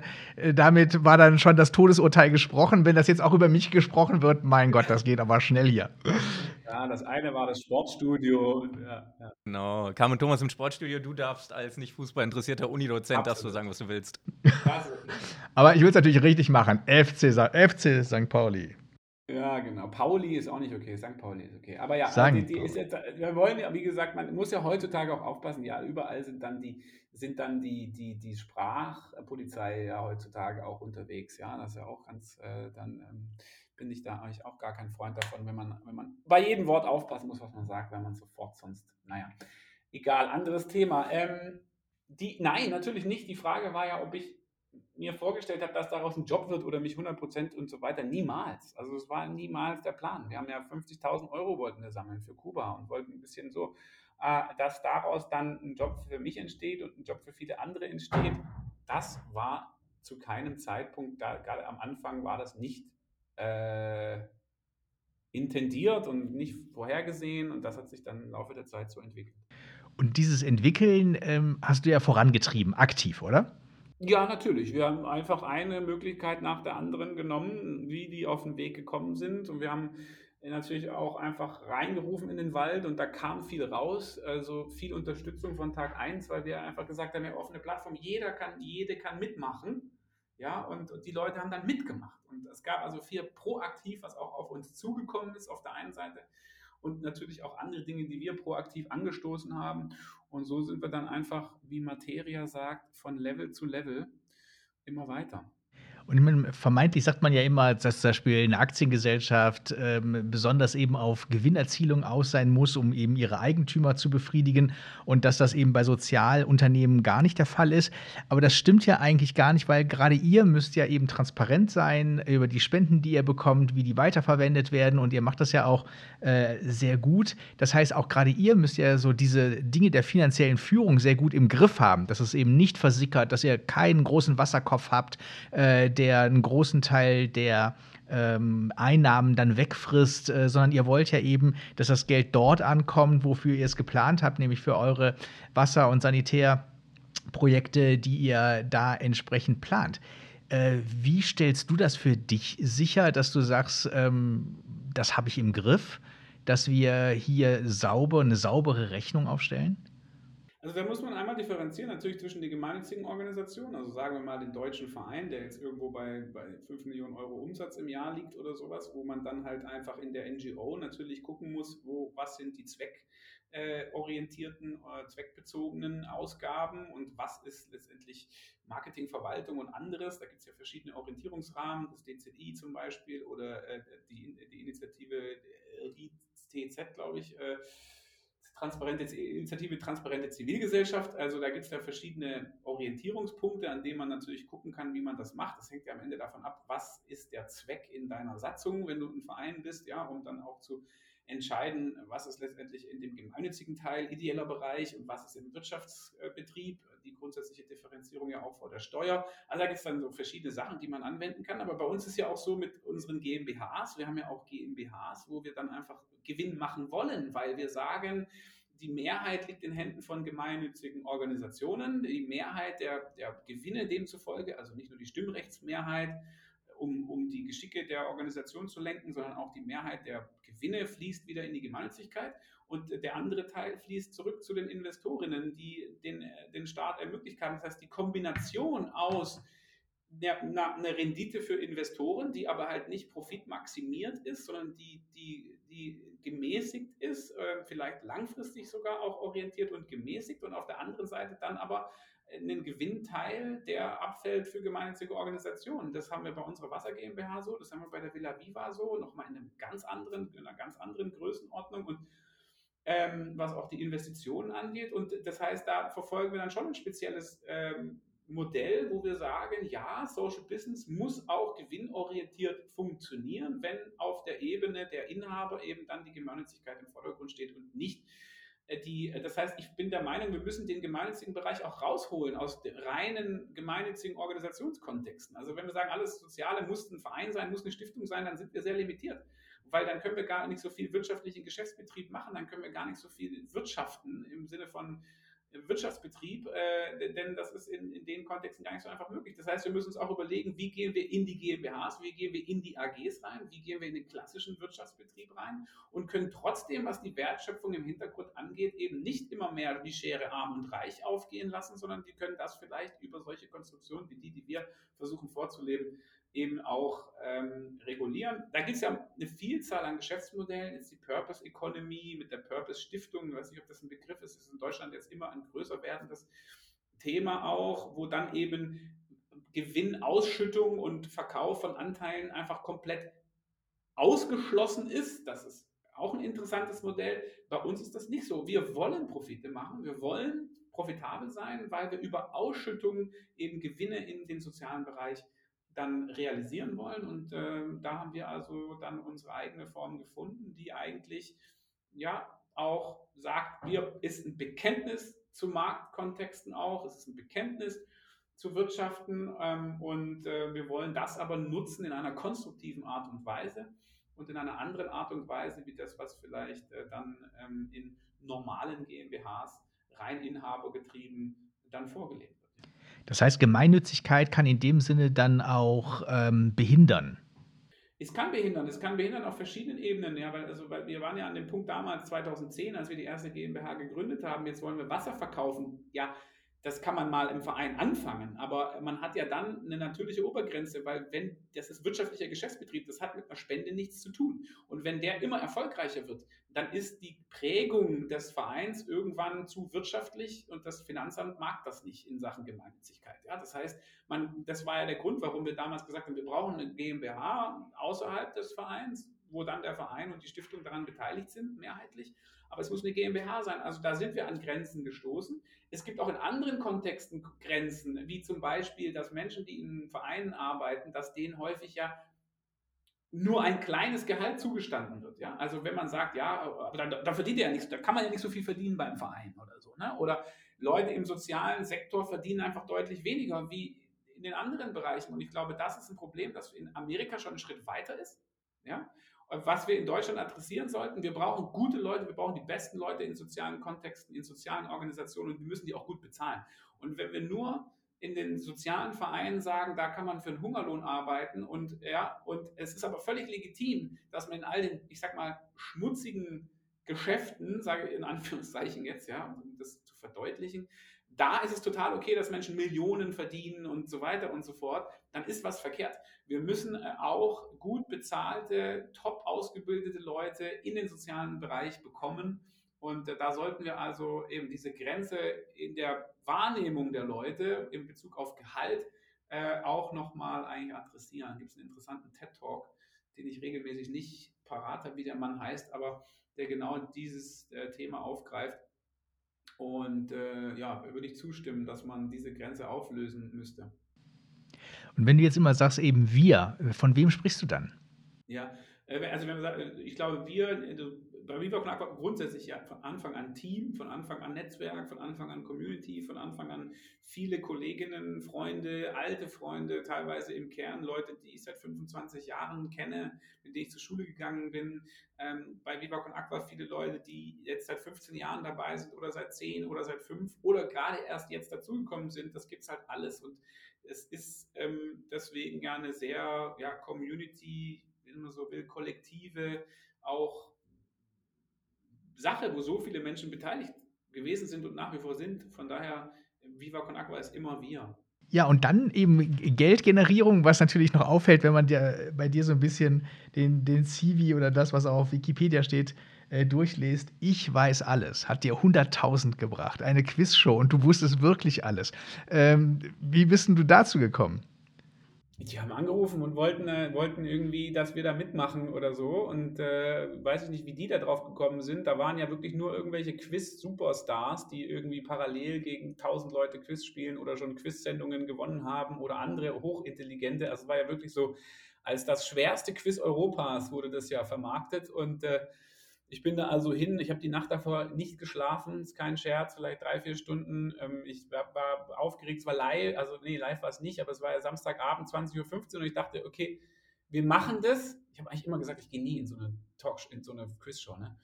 damit war dann schon das Todesurteil gesprochen. Wenn das jetzt auch über mich gesprochen wird, mein Gott, das geht aber schnell hier. Ja, das eine war das Sportstudio. Ja, ja. Genau, Carmen Thomas im Sportstudio. Du darfst als nicht Fußball interessierter Unidozent das so sagen, was du willst. aber ich will es natürlich richtig machen. FC, FC St. Pauli. Ja, genau. Pauli ist auch nicht okay, St. Pauli ist okay. Aber ja, also die, die ist jetzt, wir wollen ja, wie gesagt, man muss ja heutzutage auch aufpassen, ja, überall sind dann die, sind dann die, die, die Sprachpolizei ja heutzutage auch unterwegs. Ja, das ist ja auch ganz, äh, dann ähm, bin ich da eigentlich auch gar kein Freund davon, wenn man, wenn man bei jedem Wort aufpassen muss, was man sagt, weil man sofort sonst, naja, egal, anderes Thema. Ähm, die, nein, natürlich nicht. Die Frage war ja, ob ich mir vorgestellt habe, dass daraus ein Job wird oder mich 100% und so weiter. Niemals. Also es war niemals der Plan. Wir haben ja 50.000 Euro wollten wir sammeln für Kuba und wollten ein bisschen so, äh, dass daraus dann ein Job für mich entsteht und ein Job für viele andere entsteht. Das war zu keinem Zeitpunkt, gerade am Anfang war das nicht äh, intendiert und nicht vorhergesehen und das hat sich dann im Laufe der Zeit so entwickelt. Und dieses Entwickeln ähm, hast du ja vorangetrieben, aktiv, oder? Ja, natürlich. Wir haben einfach eine Möglichkeit nach der anderen genommen, wie die auf den Weg gekommen sind. Und wir haben natürlich auch einfach reingerufen in den Wald und da kam viel raus, also viel Unterstützung von Tag 1, weil wir einfach gesagt haben, haben offene Plattform, jeder kann, jede kann mitmachen. Ja, und, und die Leute haben dann mitgemacht. Und es gab also viel proaktiv, was auch auf uns zugekommen ist auf der einen Seite und natürlich auch andere Dinge, die wir proaktiv angestoßen haben. Und so sind wir dann einfach, wie Materia sagt, von Level zu Level immer weiter. Und vermeintlich sagt man ja immer, dass zum Beispiel eine Aktiengesellschaft ähm, besonders eben auf Gewinnerzielung aus sein muss, um eben ihre Eigentümer zu befriedigen und dass das eben bei Sozialunternehmen gar nicht der Fall ist. Aber das stimmt ja eigentlich gar nicht, weil gerade ihr müsst ja eben transparent sein über die Spenden, die ihr bekommt, wie die weiterverwendet werden und ihr macht das ja auch äh, sehr gut. Das heißt, auch gerade ihr müsst ja so diese Dinge der finanziellen Führung sehr gut im Griff haben, dass es eben nicht versickert, dass ihr keinen großen Wasserkopf habt, äh, der einen großen Teil der ähm, Einnahmen dann wegfrisst, äh, sondern ihr wollt ja eben, dass das Geld dort ankommt, wofür ihr es geplant habt, nämlich für eure Wasser- und Sanitärprojekte, die ihr da entsprechend plant. Äh, wie stellst du das für dich sicher, dass du sagst, ähm, das habe ich im Griff? dass wir hier sauber eine saubere Rechnung aufstellen? Also da muss man einmal differenzieren natürlich zwischen den gemeinnützigen Organisationen, also sagen wir mal den deutschen Verein, der jetzt irgendwo bei, bei 5 Millionen Euro Umsatz im Jahr liegt oder sowas, wo man dann halt einfach in der NGO natürlich gucken muss, wo, was sind die zweckorientierten, äh, zweckbezogenen Ausgaben und was ist letztendlich Marketing, Verwaltung und anderes. Da gibt es ja verschiedene Orientierungsrahmen, das DZI zum Beispiel oder äh, die, die Initiative äh, ITZ, glaube ich, transparente Initiative Transparente Zivilgesellschaft. Also da gibt es ja verschiedene Orientierungspunkte, an denen man natürlich gucken kann, wie man das macht. Das hängt ja am Ende davon ab, was ist der Zweck in deiner Satzung, wenn du ein Verein bist, ja, um dann auch zu entscheiden, was ist letztendlich in dem gemeinnützigen Teil ideeller Bereich und was ist im Wirtschaftsbetrieb, die grundsätzliche Differenzierung ja auch vor der Steuer. Also da gibt es dann so verschiedene Sachen, die man anwenden kann. Aber bei uns ist ja auch so mit unseren GmbHs, wir haben ja auch GmbHs, wo wir dann einfach Gewinn machen wollen, weil wir sagen, die Mehrheit liegt in Händen von gemeinnützigen Organisationen. Die Mehrheit der, der Gewinne demzufolge, also nicht nur die Stimmrechtsmehrheit, um, um die Geschicke der Organisation zu lenken, sondern auch die Mehrheit der Gewinne fließt wieder in die Gemeinnützigkeit und der andere Teil fließt zurück zu den Investorinnen, die den, den Staat ermöglicht haben. Das heißt, die Kombination aus der, einer Rendite für Investoren, die aber halt nicht profitmaximiert ist, sondern die, die, die gemäßigt ist, äh, vielleicht langfristig sogar auch orientiert und gemäßigt und auf der anderen Seite dann aber einen Gewinnteil, der abfällt für gemeinnützige Organisationen. Das haben wir bei unserer Wasser GmbH so, das haben wir bei der Villa Viva so, nochmal in einem ganz anderen, in einer ganz anderen Größenordnung und ähm, was auch die Investitionen angeht. Und das heißt, da verfolgen wir dann schon ein spezielles ähm, Modell, wo wir sagen, ja, Social Business muss auch gewinnorientiert funktionieren, wenn auf der Ebene der Inhaber eben dann die Gemeinnützigkeit im Vordergrund steht und nicht die, äh, das heißt, ich bin der Meinung, wir müssen den gemeinnützigen Bereich auch rausholen aus reinen gemeinnützigen Organisationskontexten. Also wenn wir sagen, alles Soziale muss ein Verein sein, muss eine Stiftung sein, dann sind wir sehr limitiert. Weil dann können wir gar nicht so viel wirtschaftlichen Geschäftsbetrieb machen, dann können wir gar nicht so viel wirtschaften im Sinne von Wirtschaftsbetrieb, äh, denn das ist in, in den Kontexten gar nicht so einfach möglich. Das heißt, wir müssen uns auch überlegen, wie gehen wir in die GmbHs, wie gehen wir in die AGs rein, wie gehen wir in den klassischen Wirtschaftsbetrieb rein und können trotzdem, was die Wertschöpfung im Hintergrund angeht, eben nicht immer mehr die Schere arm und reich aufgehen lassen, sondern wir können das vielleicht über solche Konstruktionen wie die, die wir versuchen vorzuleben, eben auch ähm, regulieren. Da gibt es ja eine Vielzahl an Geschäftsmodellen. Jetzt die Purpose Economy mit der Purpose Stiftung, ich weiß nicht, ob das ein Begriff ist, das ist in Deutschland jetzt immer ein größer werdendes Thema auch, wo dann eben Gewinnausschüttung und Verkauf von Anteilen einfach komplett ausgeschlossen ist. Das ist auch ein interessantes Modell. Bei uns ist das nicht so. Wir wollen Profite machen, wir wollen profitabel sein, weil wir über Ausschüttungen eben Gewinne in den sozialen Bereich dann realisieren wollen. Und äh, da haben wir also dann unsere eigene Form gefunden, die eigentlich ja auch sagt, wir ist ein Bekenntnis zu Marktkontexten auch, es ist ein Bekenntnis zu Wirtschaften ähm, und äh, wir wollen das aber nutzen in einer konstruktiven Art und Weise und in einer anderen Art und Weise, wie das, was vielleicht äh, dann ähm, in normalen GmbHs rein inhabergetrieben dann vorgelebt wird. Das heißt, Gemeinnützigkeit kann in dem Sinne dann auch ähm, behindern. Es kann behindern, es kann behindern auf verschiedenen Ebenen, ja, weil, also, weil wir waren ja an dem Punkt damals 2010, als wir die erste GmbH gegründet haben, jetzt wollen wir Wasser verkaufen. Ja, das kann man mal im Verein anfangen, aber man hat ja dann eine natürliche Obergrenze, weil wenn das ist wirtschaftlicher Geschäftsbetrieb, das hat mit einer Spende nichts zu tun. Und wenn der immer erfolgreicher wird, dann ist die Prägung des Vereins irgendwann zu wirtschaftlich und das Finanzamt mag das nicht in Sachen Gemeinnützigkeit. Ja, das heißt, man, das war ja der Grund, warum wir damals gesagt haben, wir brauchen eine GmbH außerhalb des Vereins, wo dann der Verein und die Stiftung daran beteiligt sind, mehrheitlich aber es muss eine GmbH sein. Also da sind wir an Grenzen gestoßen. Es gibt auch in anderen Kontexten Grenzen, wie zum Beispiel, dass Menschen, die in Vereinen arbeiten, dass denen häufig ja nur ein kleines Gehalt zugestanden wird. Ja? Also wenn man sagt, ja, aber da, da verdient ja nichts, da kann man ja nicht so viel verdienen beim Verein oder so. Ne? Oder Leute im sozialen Sektor verdienen einfach deutlich weniger wie in den anderen Bereichen. Und ich glaube, das ist ein Problem, das in Amerika schon einen Schritt weiter ist. Ja? Was wir in Deutschland adressieren sollten. Wir brauchen gute Leute, wir brauchen die besten Leute in sozialen Kontexten, in sozialen Organisationen und wir müssen die auch gut bezahlen. Und wenn wir nur in den sozialen Vereinen sagen, da kann man für einen Hungerlohn arbeiten und ja, und es ist aber völlig legitim, dass man in all den, ich sag mal, schmutzigen Geschäften, sage ich in Anführungszeichen jetzt, ja, um das zu verdeutlichen, da ist es total okay, dass Menschen Millionen verdienen und so weiter und so fort. Dann ist was verkehrt. Wir müssen äh, auch gut bezahlte, top ausgebildete Leute in den sozialen Bereich bekommen. Und äh, da sollten wir also eben diese Grenze in der Wahrnehmung der Leute in Bezug auf Gehalt äh, auch nochmal eigentlich adressieren. Da gibt es einen interessanten TED-Talk, den ich regelmäßig nicht parat habe, wie der Mann heißt, aber der genau dieses äh, Thema aufgreift. Und äh, ja, würde ich zustimmen, dass man diese Grenze auflösen müsste. Und wenn du jetzt immer sagst, eben wir, von wem sprichst du dann? Ja, äh, also wenn man sagt, äh, ich glaube, wir, also bei Viva Con Aqua grundsätzlich ja von Anfang an Team, von Anfang an Netzwerk, von Anfang an Community, von Anfang an viele Kolleginnen, Freunde, alte Freunde, teilweise im Kern Leute, die ich seit 25 Jahren kenne, mit denen ich zur Schule gegangen bin. Ähm, bei Viva Con Aqua viele Leute, die jetzt seit 15 Jahren dabei sind oder seit 10 oder seit 5 oder gerade erst jetzt dazugekommen sind. Das gibt es halt alles und es ist ähm, deswegen ja eine sehr ja, Community, wenn man so will, kollektive, auch Sache, wo so viele Menschen beteiligt gewesen sind und nach wie vor sind. Von daher, Viva Con Aqua ist immer wir. Ja, und dann eben Geldgenerierung, was natürlich noch auffällt, wenn man dir, bei dir so ein bisschen den, den CV oder das, was auch auf Wikipedia steht, äh, durchliest. Ich weiß alles. Hat dir 100.000 gebracht. Eine Quizshow und du wusstest wirklich alles. Ähm, wie bist denn du dazu gekommen? Die haben angerufen und wollten, äh, wollten irgendwie, dass wir da mitmachen oder so. Und äh, weiß ich nicht, wie die da drauf gekommen sind. Da waren ja wirklich nur irgendwelche Quiz-Superstars, die irgendwie parallel gegen 1000 Leute Quiz spielen oder schon Quiz-Sendungen gewonnen haben oder andere hochintelligente. Also es war ja wirklich so, als das schwerste Quiz Europas wurde das ja vermarktet. Und äh, ich bin da also hin, ich habe die Nacht davor nicht geschlafen, ist kein Scherz, vielleicht drei, vier Stunden. Ähm, ich war, aufgeregt, es war live, also nee, live war es nicht, aber es war ja Samstagabend 20.15 Uhr und ich dachte, okay, wir machen das. Ich habe eigentlich immer gesagt, ich gehe nie in so eine Talkshow, in so eine Quizshow, ne?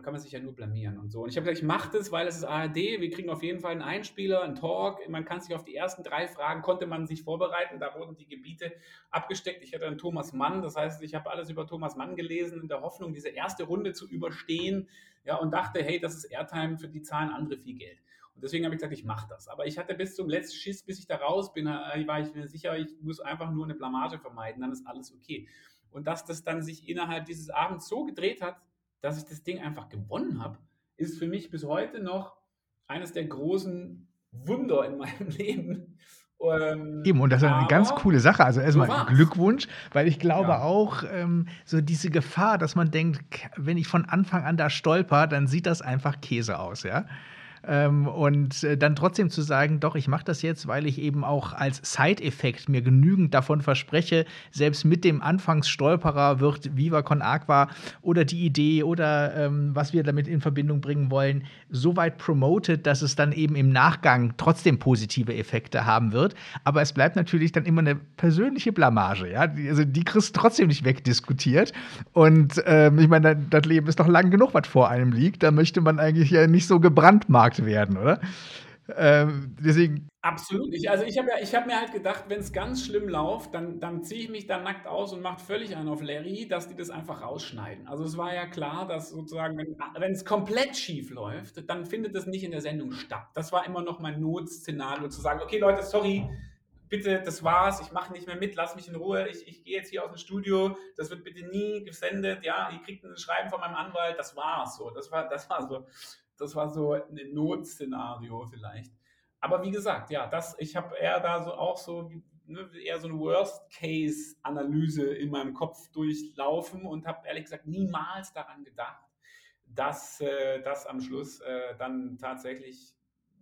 Da kann man sich ja nur blamieren und so. Und ich habe gesagt, ich mache das, weil es ist ARD, wir kriegen auf jeden Fall einen Einspieler, einen Talk. Man kann sich auf die ersten drei Fragen, konnte man sich vorbereiten. Da wurden die Gebiete abgesteckt. Ich hatte einen Thomas Mann, das heißt, ich habe alles über Thomas Mann gelesen, in der Hoffnung, diese erste Runde zu überstehen. Ja, und dachte, hey, das ist Airtime, für die zahlen andere viel Geld. Und deswegen habe ich gesagt, ich mache das. Aber ich hatte bis zum letzten Schiss, bis ich da raus bin, äh, war ich mir sicher, ich muss einfach nur eine Blamage vermeiden, dann ist alles okay. Und dass das dann sich innerhalb dieses Abends so gedreht hat, dass ich das Ding einfach gewonnen habe, ist für mich bis heute noch eines der großen Wunder in meinem Leben. Ähm, Eben, und das ist eine ganz coole Sache. Also erstmal so Glückwunsch, weil ich glaube ja. auch, ähm, so diese Gefahr, dass man denkt, wenn ich von Anfang an da stolper, dann sieht das einfach Käse aus, ja. Ähm, und äh, dann trotzdem zu sagen, doch, ich mache das jetzt, weil ich eben auch als Side-Effekt mir genügend davon verspreche, selbst mit dem Anfangsstolperer wird Viva Con Aqua oder die Idee oder ähm, was wir damit in Verbindung bringen wollen, so weit promoted, dass es dann eben im Nachgang trotzdem positive Effekte haben wird. Aber es bleibt natürlich dann immer eine persönliche Blamage, ja. Also die kriegst du trotzdem nicht wegdiskutiert. Und ähm, ich meine, das Leben ist doch lang genug, was vor einem liegt. Da möchte man eigentlich ja nicht so gebrandmarkt abgehakt werden, oder? Ähm, deswegen. Absolut. Ich, also ich habe ja, hab mir halt gedacht, wenn es ganz schlimm läuft, dann, dann ziehe ich mich da nackt aus und mache völlig einen auf Larry, dass die das einfach rausschneiden. Also es war ja klar, dass sozusagen, wenn es komplett schief läuft, dann findet es nicht in der Sendung statt. Das war immer noch mein Notszenario, zu sagen, okay Leute, sorry, bitte, das war's, ich mache nicht mehr mit, lass mich in Ruhe, ich, ich gehe jetzt hier aus dem Studio, das wird bitte nie gesendet, ja, ihr kriegt ein Schreiben von meinem Anwalt, das war's so, das war, das war so. Das war so ein Notszenario vielleicht. Aber wie gesagt, ja, das, ich habe eher da so auch so ne, eher so eine Worst-Case-Analyse in meinem Kopf durchlaufen und habe ehrlich gesagt niemals daran gedacht, dass äh, das am Schluss äh, dann tatsächlich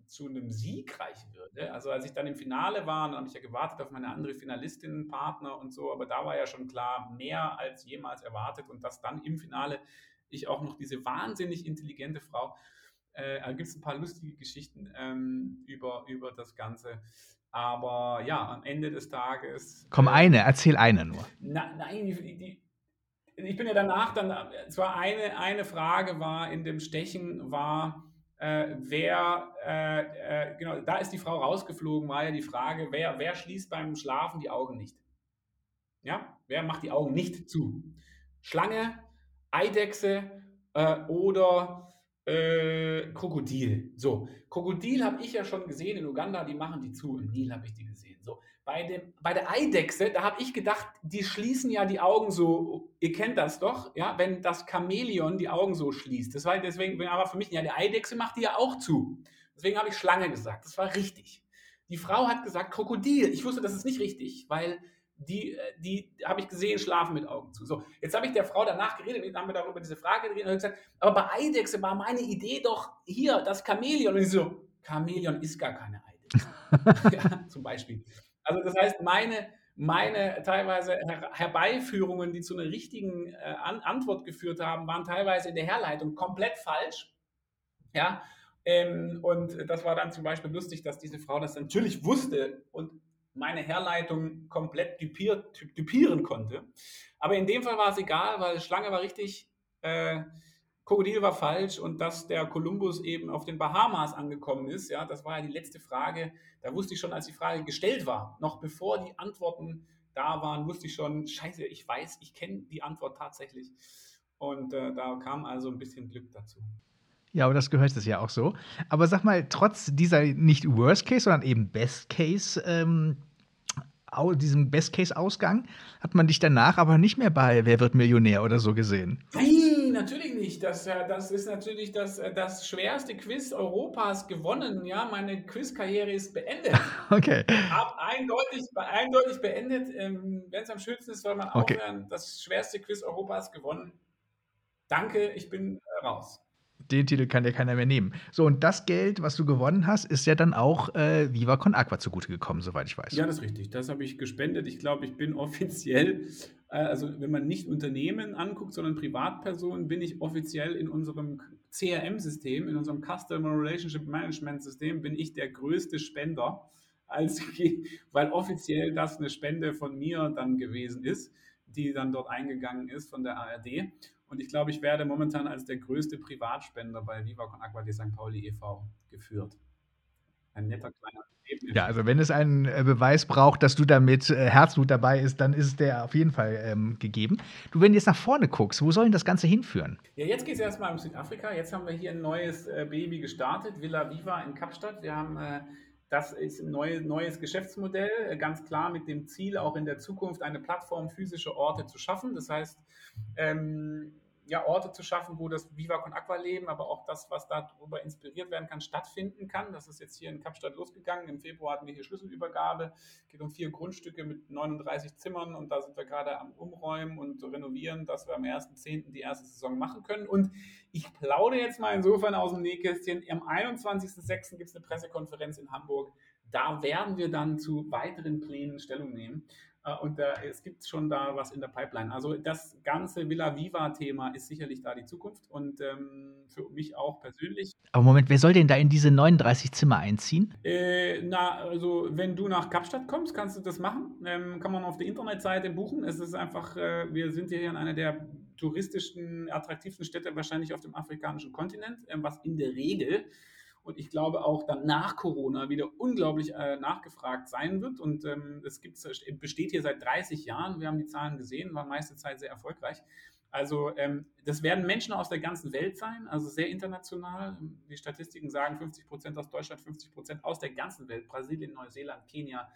zu einem Sieg reichen würde. Also als ich dann im Finale war, dann habe ich ja gewartet auf meine andere Finalistin, Partner und so, aber da war ja schon klar, mehr als jemals erwartet und dass dann im Finale ich auch noch diese wahnsinnig intelligente Frau äh, da gibt es ein paar lustige Geschichten ähm, über, über das Ganze. Aber ja, am Ende des Tages. Komm, äh, eine, erzähl eine nur. Na, nein, die, die, ich bin ja danach dann, zwar eine, eine Frage war in dem Stechen, war, äh, wer, äh, äh, genau, da ist die Frau rausgeflogen, war ja die Frage, wer, wer schließt beim Schlafen die Augen nicht? Ja, wer macht die Augen nicht zu? Schlange, Eidechse äh, oder äh, Krokodil. So, Krokodil habe ich ja schon gesehen in Uganda, die machen die zu. Im Nil habe ich die gesehen. So, bei, dem, bei der Eidechse, da habe ich gedacht, die schließen ja die Augen so, ihr kennt das doch, ja, wenn das Chamäleon die Augen so schließt. Das war deswegen, aber für mich, ja, die Eidechse macht die ja auch zu. Deswegen habe ich Schlange gesagt. Das war richtig. Die Frau hat gesagt Krokodil. Ich wusste, das ist nicht richtig, weil die, äh, die habe ich gesehen, schlafen mit Augen zu. So, jetzt habe ich der Frau danach geredet, dann haben wir darüber diese Frage geredet und gesagt, aber bei Eidechse war meine Idee doch hier, das Chamäleon. Und ich so, Chamäleon ist gar keine Eidechse. ja, zum Beispiel. Also das heißt, meine, meine teilweise Her Herbeiführungen, die zu einer richtigen äh, An Antwort geführt haben, waren teilweise in der Herleitung komplett falsch. Ja, ähm, und das war dann zum Beispiel lustig, dass diese Frau das natürlich wusste und meine Herleitung komplett dupiert, dupieren konnte. Aber in dem Fall war es egal, weil Schlange war richtig, äh, Krokodil war falsch und dass der Kolumbus eben auf den Bahamas angekommen ist, ja, das war ja die letzte Frage. Da wusste ich schon, als die Frage gestellt war, noch bevor die Antworten da waren, wusste ich schon, scheiße, ich weiß, ich kenne die Antwort tatsächlich. Und äh, da kam also ein bisschen Glück dazu. Ja, aber das gehört es ja auch so. Aber sag mal, trotz dieser nicht Worst Case, sondern eben Best Case ähm, diesem Best-Case-Ausgang hat man dich danach aber nicht mehr bei Wer wird Millionär oder so gesehen. Nein, natürlich nicht. Das, das ist natürlich das, das schwerste Quiz Europas gewonnen. Ja, meine Quizkarriere ist beendet. Okay. Ab, eindeutig, eindeutig beendet. Ähm, Wenn es am schönsten ist, soll man okay. aufhören. Das schwerste Quiz Europas gewonnen. Danke, ich bin äh, raus den Titel kann dir keiner mehr nehmen. So, und das Geld, was du gewonnen hast, ist ja dann auch äh, Viva Con Aqua zugute gekommen, soweit ich weiß. Ja, das ist richtig. Das habe ich gespendet. Ich glaube, ich bin offiziell, äh, also wenn man nicht Unternehmen anguckt, sondern Privatpersonen, bin ich offiziell in unserem CRM-System, in unserem Customer Relationship Management System, bin ich der größte Spender, als, weil offiziell das eine Spende von mir dann gewesen ist, die dann dort eingegangen ist von der ARD. Und ich glaube, ich werde momentan als der größte Privatspender bei Viva Con Aqua de St. Pauli e.V. geführt. Ein netter kleiner Ergebnis. Ja, also wenn es einen äh, Beweis braucht, dass du da mit äh, Herzblut dabei ist, dann ist der auf jeden Fall ähm, gegeben. Du, wenn du jetzt nach vorne guckst, wo soll denn das Ganze hinführen? Ja, jetzt geht es erstmal um Südafrika. Jetzt haben wir hier ein neues äh, Baby gestartet, Villa Viva in Kapstadt. Wir haben äh, das ist ein neues, neues Geschäftsmodell, äh, ganz klar mit dem Ziel, auch in der Zukunft eine Plattform physische Orte zu schaffen. Das heißt, ähm, ja, Orte zu schaffen, wo das Viva Con Aqua Leben, aber auch das, was darüber inspiriert werden kann, stattfinden kann. Das ist jetzt hier in Kapstadt losgegangen. Im Februar hatten wir hier Schlüsselübergabe. Es geht um vier Grundstücke mit 39 Zimmern und da sind wir gerade am Umräumen und renovieren, dass wir am 1.10. die erste Saison machen können. Und ich plaudere jetzt mal insofern aus dem Nähkästchen. Am 21.06. gibt es eine Pressekonferenz in Hamburg. Da werden wir dann zu weiteren Plänen Stellung nehmen. Äh, und da, es gibt schon da was in der Pipeline. Also das ganze Villa Viva-Thema ist sicherlich da die Zukunft und ähm, für mich auch persönlich. Aber Moment, wer soll denn da in diese 39 Zimmer einziehen? Äh, na, also wenn du nach Kapstadt kommst, kannst du das machen. Ähm, kann man auf der Internetseite buchen. Es ist einfach, äh, wir sind hier in einer der touristischen, attraktivsten Städte wahrscheinlich auf dem afrikanischen Kontinent, äh, was in der Regel und ich glaube auch dann nach Corona wieder unglaublich äh, nachgefragt sein wird. Und ähm, es gibt, besteht hier seit 30 Jahren. Wir haben die Zahlen gesehen, war meiste Zeit sehr erfolgreich. Also ähm, das werden Menschen aus der ganzen Welt sein, also sehr international. Die Statistiken sagen 50 Prozent aus Deutschland, 50 Prozent aus der ganzen Welt, Brasilien, Neuseeland, Kenia,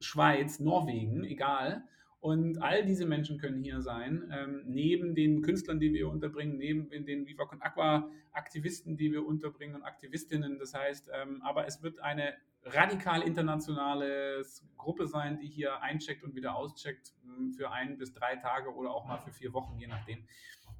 Schweiz, Norwegen, egal. Und all diese Menschen können hier sein, ähm, neben den Künstlern, die wir unterbringen, neben den Viva Con Aqua Aktivisten, die wir unterbringen und Aktivistinnen. Das heißt, ähm, aber es wird eine radikal internationale Gruppe sein, die hier eincheckt und wieder auscheckt hm, für ein bis drei Tage oder auch mal für vier Wochen, je nachdem.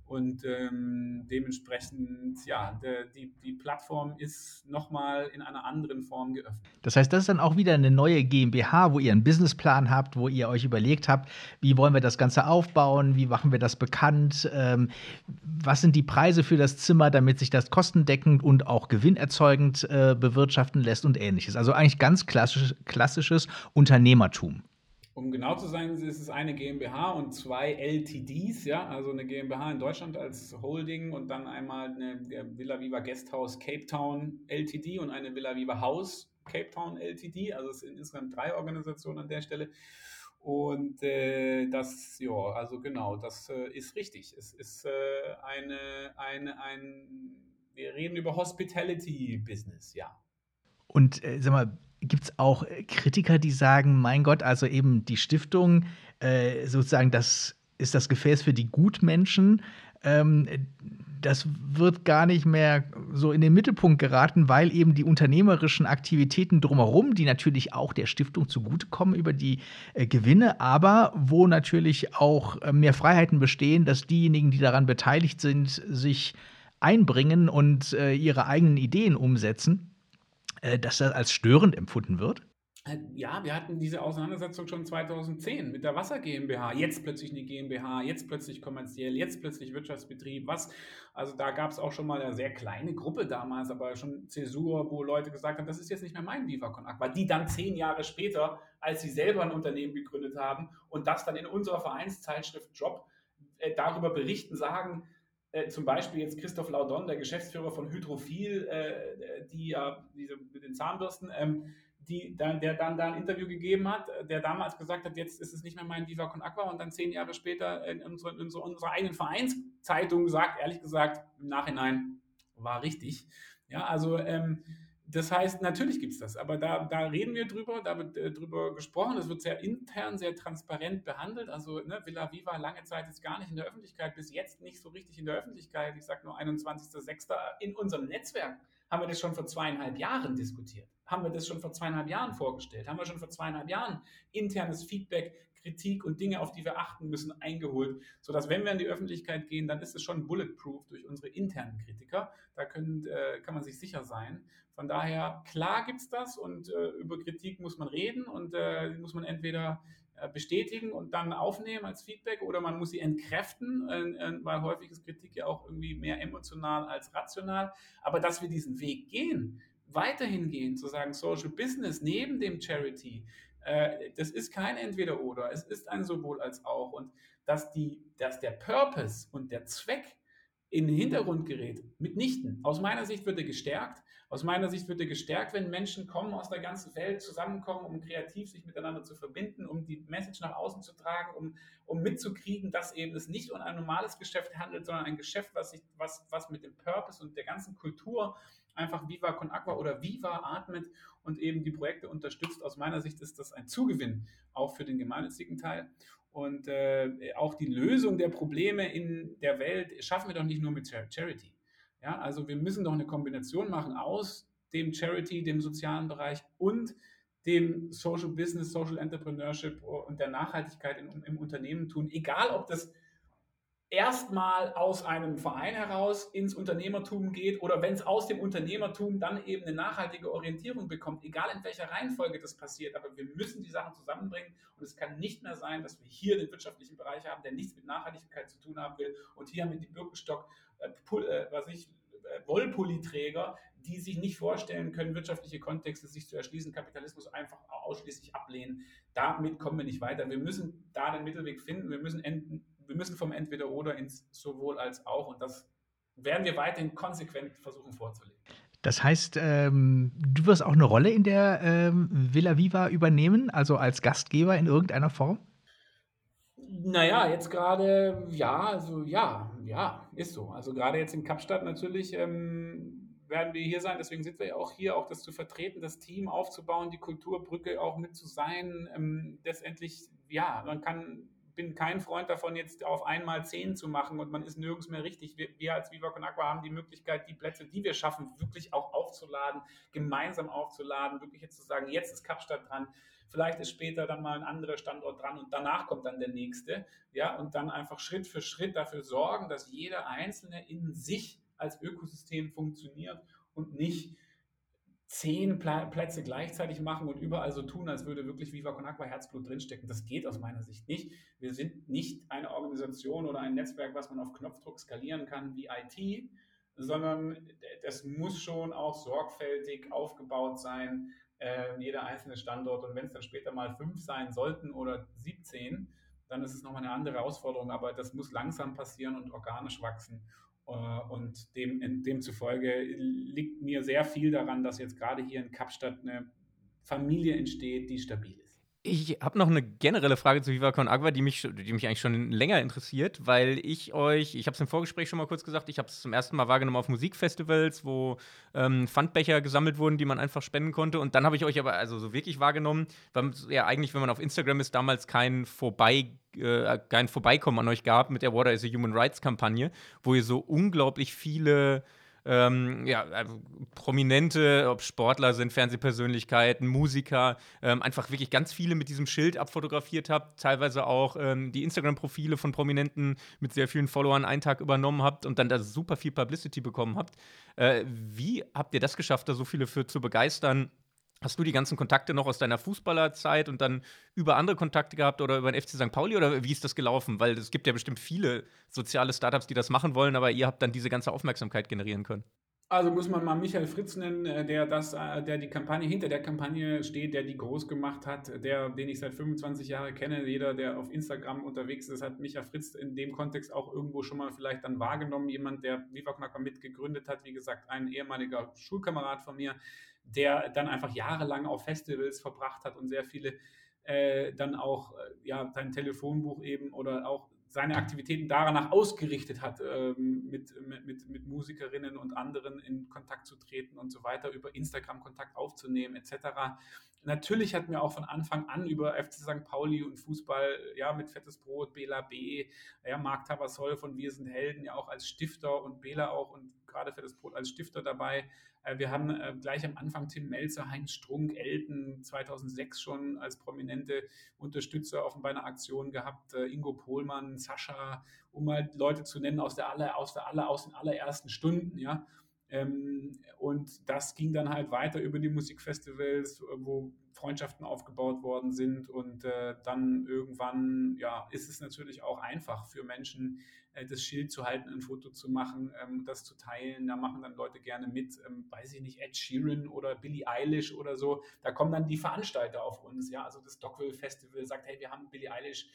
Und ähm, dementsprechend, ja, de, die, die Plattform ist nochmal in einer anderen Form geöffnet. Das heißt, das ist dann auch wieder eine neue GmbH, wo ihr einen Businessplan habt, wo ihr euch überlegt habt, wie wollen wir das Ganze aufbauen, wie machen wir das bekannt, ähm, was sind die Preise für das Zimmer, damit sich das kostendeckend und auch gewinnerzeugend äh, bewirtschaften lässt und ähnliches. Also eigentlich ganz klassisch, klassisches Unternehmertum. Um genau zu sein, ist es eine GmbH und zwei LTDs, ja, also eine GmbH in Deutschland als Holding und dann einmal eine Villa Viva Guesthouse Cape Town LTD und eine Villa Viva House Cape Town LTD. Also es sind insgesamt drei Organisationen an der Stelle. Und äh, das, ja, also genau, das äh, ist richtig. Es ist äh, eine, eine, ein, wir reden über Hospitality Business, ja. Und äh, sag mal, gibt es auch äh, Kritiker, die sagen, mein Gott, also eben die Stiftung, äh, sozusagen, das ist das Gefäß für die Gutmenschen. Ähm, das wird gar nicht mehr so in den Mittelpunkt geraten, weil eben die unternehmerischen Aktivitäten drumherum, die natürlich auch der Stiftung zugutekommen über die äh, Gewinne, aber wo natürlich auch äh, mehr Freiheiten bestehen, dass diejenigen, die daran beteiligt sind, sich einbringen und äh, ihre eigenen Ideen umsetzen dass das als störend empfunden wird? Äh, ja, wir hatten diese Auseinandersetzung schon 2010 mit der Wasser GmbH. Jetzt plötzlich eine GmbH, jetzt plötzlich kommerziell, jetzt plötzlich Wirtschaftsbetrieb. Was? Also da gab es auch schon mal eine sehr kleine Gruppe damals, aber schon Zäsur, wo Leute gesagt haben, das ist jetzt nicht mehr mein Vivacon Aqua. Die dann zehn Jahre später, als sie selber ein Unternehmen gegründet haben und das dann in unserer Vereinszeitschrift Job äh, darüber berichten, sagen, äh, zum Beispiel jetzt Christoph Laudon, der Geschäftsführer von Hydrophil, äh, die ja diese mit den Zahnbürsten, ähm, die dann, der dann da ein Interview gegeben hat, der damals gesagt hat, jetzt ist es nicht mehr mein Viva Con Aqua und dann zehn Jahre später in, unserer, in unserer eigenen Vereinszeitung sagt, ehrlich gesagt, im Nachhinein war richtig. Ja, also ähm, das heißt, natürlich gibt es das, aber da, da reden wir drüber, da wird äh, drüber gesprochen, es wird sehr intern, sehr transparent behandelt. Also ne, Villa Viva lange Zeit ist gar nicht in der Öffentlichkeit, bis jetzt nicht so richtig in der Öffentlichkeit. Ich sage nur 21.06. In unserem Netzwerk haben wir das schon vor zweieinhalb Jahren diskutiert, haben wir das schon vor zweieinhalb Jahren vorgestellt, haben wir schon vor zweieinhalb Jahren internes Feedback Kritik und Dinge, auf die wir achten müssen, eingeholt, sodass, wenn wir in die Öffentlichkeit gehen, dann ist es schon bulletproof durch unsere internen Kritiker. Da können, äh, kann man sich sicher sein. Von daher, klar gibt es das und äh, über Kritik muss man reden und äh, muss man entweder äh, bestätigen und dann aufnehmen als Feedback oder man muss sie entkräften, äh, äh, weil häufig ist Kritik ja auch irgendwie mehr emotional als rational. Aber dass wir diesen Weg gehen, weiterhin gehen, zu sagen, Social Business neben dem Charity, äh, das ist kein Entweder-Oder, es ist ein sowohl als auch. Und dass, die, dass der Purpose und der Zweck in den Hintergrund gerät, mitnichten. Aus meiner Sicht wird er gestärkt. Aus meiner Sicht wird er gestärkt, wenn Menschen kommen aus der ganzen Welt, zusammenkommen, um kreativ sich miteinander zu verbinden, um die Message nach außen zu tragen, um, um mitzukriegen, dass eben es nicht um ein normales Geschäft handelt, sondern ein Geschäft, was, sich, was, was mit dem Purpose und der ganzen Kultur einfach Viva Con Aqua oder Viva atmet und eben die Projekte unterstützt. Aus meiner Sicht ist das ein Zugewinn auch für den gemeinnützigen Teil. Und äh, auch die Lösung der Probleme in der Welt schaffen wir doch nicht nur mit Charity. Ja, also wir müssen doch eine Kombination machen aus dem Charity, dem sozialen Bereich und dem Social Business, Social Entrepreneurship und der Nachhaltigkeit im, im Unternehmen tun. Egal, ob das erstmal aus einem Verein heraus ins Unternehmertum geht oder wenn es aus dem Unternehmertum dann eben eine nachhaltige Orientierung bekommt, egal in welcher Reihenfolge das passiert. Aber wir müssen die Sachen zusammenbringen und es kann nicht mehr sein, dass wir hier den wirtschaftlichen Bereich haben, der nichts mit Nachhaltigkeit zu tun haben will und hier haben wir die Birkenstock, äh, äh, was ich, äh, Wollpulliträger, die sich nicht vorstellen können, wirtschaftliche Kontexte sich zu erschließen, Kapitalismus einfach ausschließlich ablehnen. Damit kommen wir nicht weiter. Wir müssen da den Mittelweg finden. Wir müssen enden wir müssen vom Entweder-Oder ins sowohl als auch und das werden wir weiterhin konsequent versuchen vorzulegen. Das heißt, ähm, du wirst auch eine Rolle in der ähm, Villa Viva übernehmen, also als Gastgeber in irgendeiner Form? Naja, jetzt gerade, ja, also ja, ja, ist so. Also gerade jetzt in Kapstadt natürlich ähm, werden wir hier sein, deswegen sind wir ja auch hier, auch das zu vertreten, das Team aufzubauen, die Kulturbrücke auch mit zu sein. Ähm, letztendlich, ja, man kann bin kein Freund davon, jetzt auf einmal zehn zu machen und man ist nirgends mehr richtig. Wir, wir als Viva Con Aqua haben die Möglichkeit, die Plätze, die wir schaffen, wirklich auch aufzuladen, gemeinsam aufzuladen, wirklich jetzt zu sagen, jetzt ist Kapstadt dran, vielleicht ist später dann mal ein anderer Standort dran und danach kommt dann der nächste, ja, und dann einfach Schritt für Schritt dafür sorgen, dass jeder Einzelne in sich als Ökosystem funktioniert und nicht zehn Plätze gleichzeitig machen und überall so tun, als würde wirklich Viva Con Aqua Herzblut drinstecken. Das geht aus meiner Sicht nicht. Wir sind nicht eine Organisation oder ein Netzwerk, was man auf Knopfdruck skalieren kann wie IT, sondern das muss schon auch sorgfältig aufgebaut sein, äh, jeder einzelne Standort. Und wenn es dann später mal fünf sein sollten oder 17, dann ist es nochmal eine andere Herausforderung. Aber das muss langsam passieren und organisch wachsen. Äh, und dem, demzufolge liegt mir sehr viel daran, dass jetzt gerade hier in Kapstadt eine Familie entsteht, die stabil ist. Ich habe noch eine generelle Frage zu Viva Con Agua, die mich, die mich eigentlich schon länger interessiert, weil ich euch, ich habe es im Vorgespräch schon mal kurz gesagt, ich habe es zum ersten Mal wahrgenommen auf Musikfestivals, wo ähm, Pfandbecher gesammelt wurden, die man einfach spenden konnte. Und dann habe ich euch aber also so wirklich wahrgenommen, weil ja eigentlich, wenn man auf Instagram ist, damals kein Vorbei äh, kein Vorbeikommen an euch gab mit der Water is a Human Rights Kampagne, wo ihr so unglaublich viele ähm, ja, also Prominente, ob Sportler sind, Fernsehpersönlichkeiten, Musiker, ähm, einfach wirklich ganz viele mit diesem Schild abfotografiert habt, teilweise auch ähm, die Instagram-Profile von Prominenten mit sehr vielen Followern einen Tag übernommen habt und dann da super viel Publicity bekommen habt. Äh, wie habt ihr das geschafft, da so viele für zu begeistern? Hast du die ganzen Kontakte noch aus deiner Fußballerzeit und dann über andere Kontakte gehabt oder über den FC St. Pauli oder wie ist das gelaufen? Weil es gibt ja bestimmt viele soziale Startups, die das machen wollen, aber ihr habt dann diese ganze Aufmerksamkeit generieren können. Also muss man mal Michael Fritz nennen, äh, der das, äh, der die Kampagne hinter der Kampagne steht, der die groß gemacht hat, der, den ich seit 25 Jahren kenne. Jeder, der auf Instagram unterwegs ist, hat Michael Fritz in dem Kontext auch irgendwo schon mal vielleicht dann wahrgenommen. Jemand, der Viva Knacker mitgegründet hat, wie gesagt, ein ehemaliger Schulkamerad von mir, der dann einfach jahrelang auf Festivals verbracht hat und sehr viele äh, dann auch äh, ja, sein Telefonbuch eben oder auch seine Aktivitäten danach ausgerichtet hat, ähm, mit, mit, mit Musikerinnen und anderen in Kontakt zu treten und so weiter, über Instagram Kontakt aufzunehmen etc. Natürlich hatten wir auch von Anfang an über FC St. Pauli und Fußball, ja, mit Fettes Brot, Bela B., ja, Marc Tavasol von Wir sind Helden, ja auch als Stifter und Bela auch und gerade Fettes Brot als Stifter dabei. Äh, wir haben äh, gleich am Anfang Tim Melzer, Heinz Strunk, Elton 2006 schon als prominente Unterstützer auf einer Aktion gehabt, äh, Ingo Pohlmann, Sascha, um mal Leute zu nennen aus der aller, aus der aller, aus den allerersten Stunden, ja. Ähm, und das ging dann halt weiter über die Musikfestivals, wo Freundschaften aufgebaut worden sind. Und dann irgendwann, ja, ist es natürlich auch einfach für Menschen, äh, das Schild zu halten, ein Foto zu machen, ähm, das zu teilen. Da machen dann Leute gerne mit, ähm, weiß ich nicht, Ed Sheeran oder Billie Eilish oder so. Da kommen dann die Veranstalter auf uns, ja. Also das Dockville Festival sagt, hey, wir haben Billie Eilish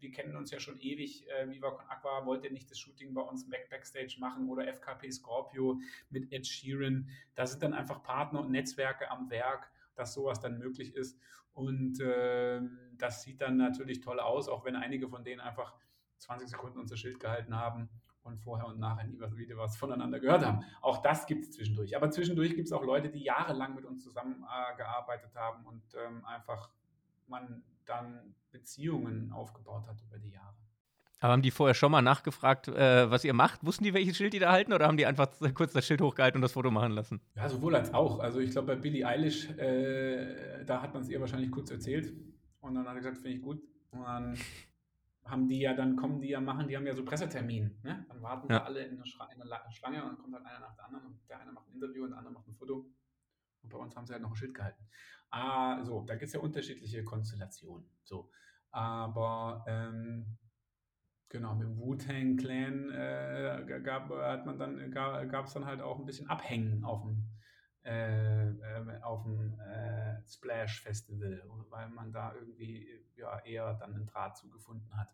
wir kennen uns ja schon ewig, äh, Viva Con Aqua wollte nicht das Shooting bei uns Back Backstage machen oder FKP Scorpio mit Ed Sheeran. Da sind dann einfach Partner und Netzwerke am Werk, dass sowas dann möglich ist. Und äh, das sieht dann natürlich toll aus, auch wenn einige von denen einfach 20 Sekunden unser Schild gehalten haben und vorher und nachher nie wieder was voneinander gehört haben. Auch das gibt es zwischendurch. Aber zwischendurch gibt es auch Leute, die jahrelang mit uns zusammengearbeitet äh, haben und ähm, einfach man dann Beziehungen aufgebaut hat über die Jahre. Aber haben die vorher schon mal nachgefragt, äh, was ihr macht? Wussten die, welches Schild die da halten oder haben die einfach kurz das Schild hochgehalten und das Foto machen lassen? Ja, sowohl als auch. Also ich glaube, bei Billie Eilish, äh, da hat man es ihr wahrscheinlich kurz erzählt und dann hat er gesagt, finde ich gut. Und dann haben die ja, dann kommen die ja machen, die haben ja so Pressetermin. Ne? Dann warten ja. alle in der, in der, Schlange und dann kommt halt einer nach der anderen und der eine macht ein Interview und der andere macht ein Foto. Und bei uns haben sie halt noch ein Schild gehalten. Ah, so, da gibt es ja unterschiedliche Konstellationen. So, aber ähm, genau, mit dem Wu-Tang Clan äh, gab, hat man dann, gab es dann halt auch ein bisschen Abhängen auf dem, äh, äh, auf dem äh, Splash Festival, weil man da irgendwie ja, eher dann einen Draht zugefunden hat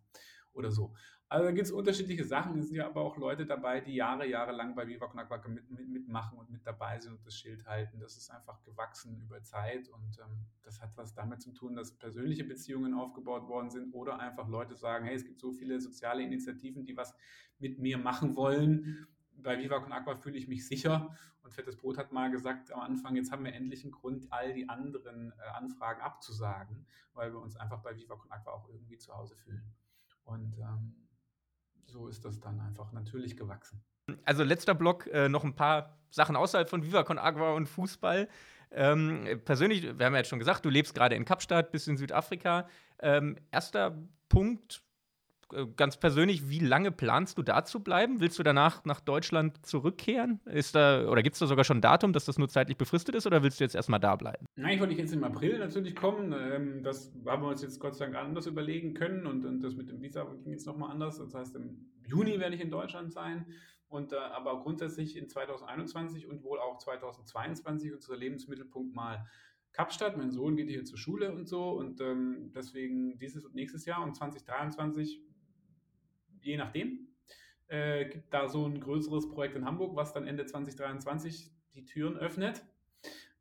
oder so. Also da gibt es unterschiedliche Sachen. Es sind ja aber auch Leute dabei, die Jahre, Jahre lang bei Viva Con mit, mit, mitmachen und mit dabei sind und das Schild halten. Das ist einfach gewachsen über Zeit und ähm, das hat was damit zu tun, dass persönliche Beziehungen aufgebaut worden sind oder einfach Leute sagen, hey, es gibt so viele soziale Initiativen, die was mit mir machen wollen. Bei Viva Con Aqua fühle ich mich sicher und Fettes Brot hat mal gesagt am Anfang, jetzt haben wir endlich einen Grund, all die anderen äh, Anfragen abzusagen, weil wir uns einfach bei Viva Con Aqua auch irgendwie zu Hause fühlen. Und ähm, so ist das dann einfach natürlich gewachsen. Also letzter Block, äh, noch ein paar Sachen außerhalb von Viva Con Agua und Fußball. Ähm, persönlich, wir haben ja jetzt schon gesagt, du lebst gerade in Kapstadt, bist in Südafrika. Ähm, erster Punkt, ganz persönlich, wie lange planst du da zu bleiben? Willst du danach nach Deutschland zurückkehren? Ist da, oder gibt es da sogar schon ein Datum, dass das nur zeitlich befristet ist, oder willst du jetzt erstmal da bleiben? Nein, ich wollte jetzt im April natürlich kommen. Ähm, das haben wir uns jetzt Gott sei Dank anders überlegen können und, und das mit dem Visa ging jetzt nochmal anders. Das heißt, im Juni werde ich in Deutschland sein. Und äh, aber grundsätzlich in 2021 und wohl auch 2022 unser Lebensmittelpunkt mal Kapstadt. Mein Sohn geht hier zur Schule und so und ähm, deswegen dieses und nächstes Jahr und 2023, je nachdem, äh, gibt da so ein größeres Projekt in Hamburg, was dann Ende 2023 die Türen öffnet.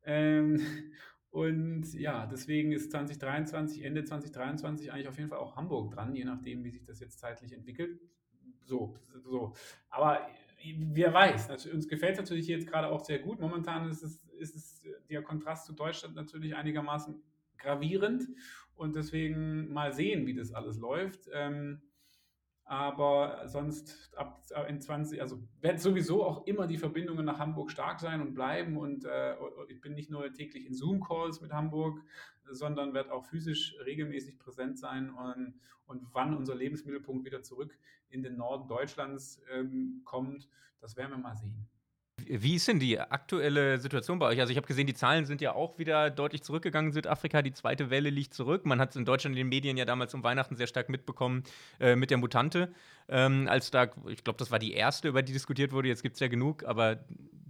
Ähm, und ja, deswegen ist 2023, Ende 2023 eigentlich auf jeden Fall auch Hamburg dran, je nachdem, wie sich das jetzt zeitlich entwickelt. So, so. Aber wer weiß, uns gefällt es natürlich jetzt gerade auch sehr gut. Momentan ist es, ist es der Kontrast zu Deutschland natürlich einigermaßen gravierend und deswegen mal sehen, wie das alles läuft. Ähm, aber sonst ab in 20, also werden sowieso auch immer die Verbindungen nach Hamburg stark sein und bleiben. Und äh, ich bin nicht nur täglich in Zoom-Calls mit Hamburg, sondern werde auch physisch regelmäßig präsent sein. Und, und wann unser Lebensmittelpunkt wieder zurück in den Norden Deutschlands ähm, kommt, das werden wir mal sehen. Wie ist denn die aktuelle Situation bei euch? Also ich habe gesehen, die Zahlen sind ja auch wieder deutlich zurückgegangen in Südafrika. Die zweite Welle liegt zurück. Man hat es in Deutschland in den Medien ja damals um Weihnachten sehr stark mitbekommen äh, mit der Mutante. Ähm, als da, ich glaube, das war die erste, über die diskutiert wurde. Jetzt gibt es ja genug, aber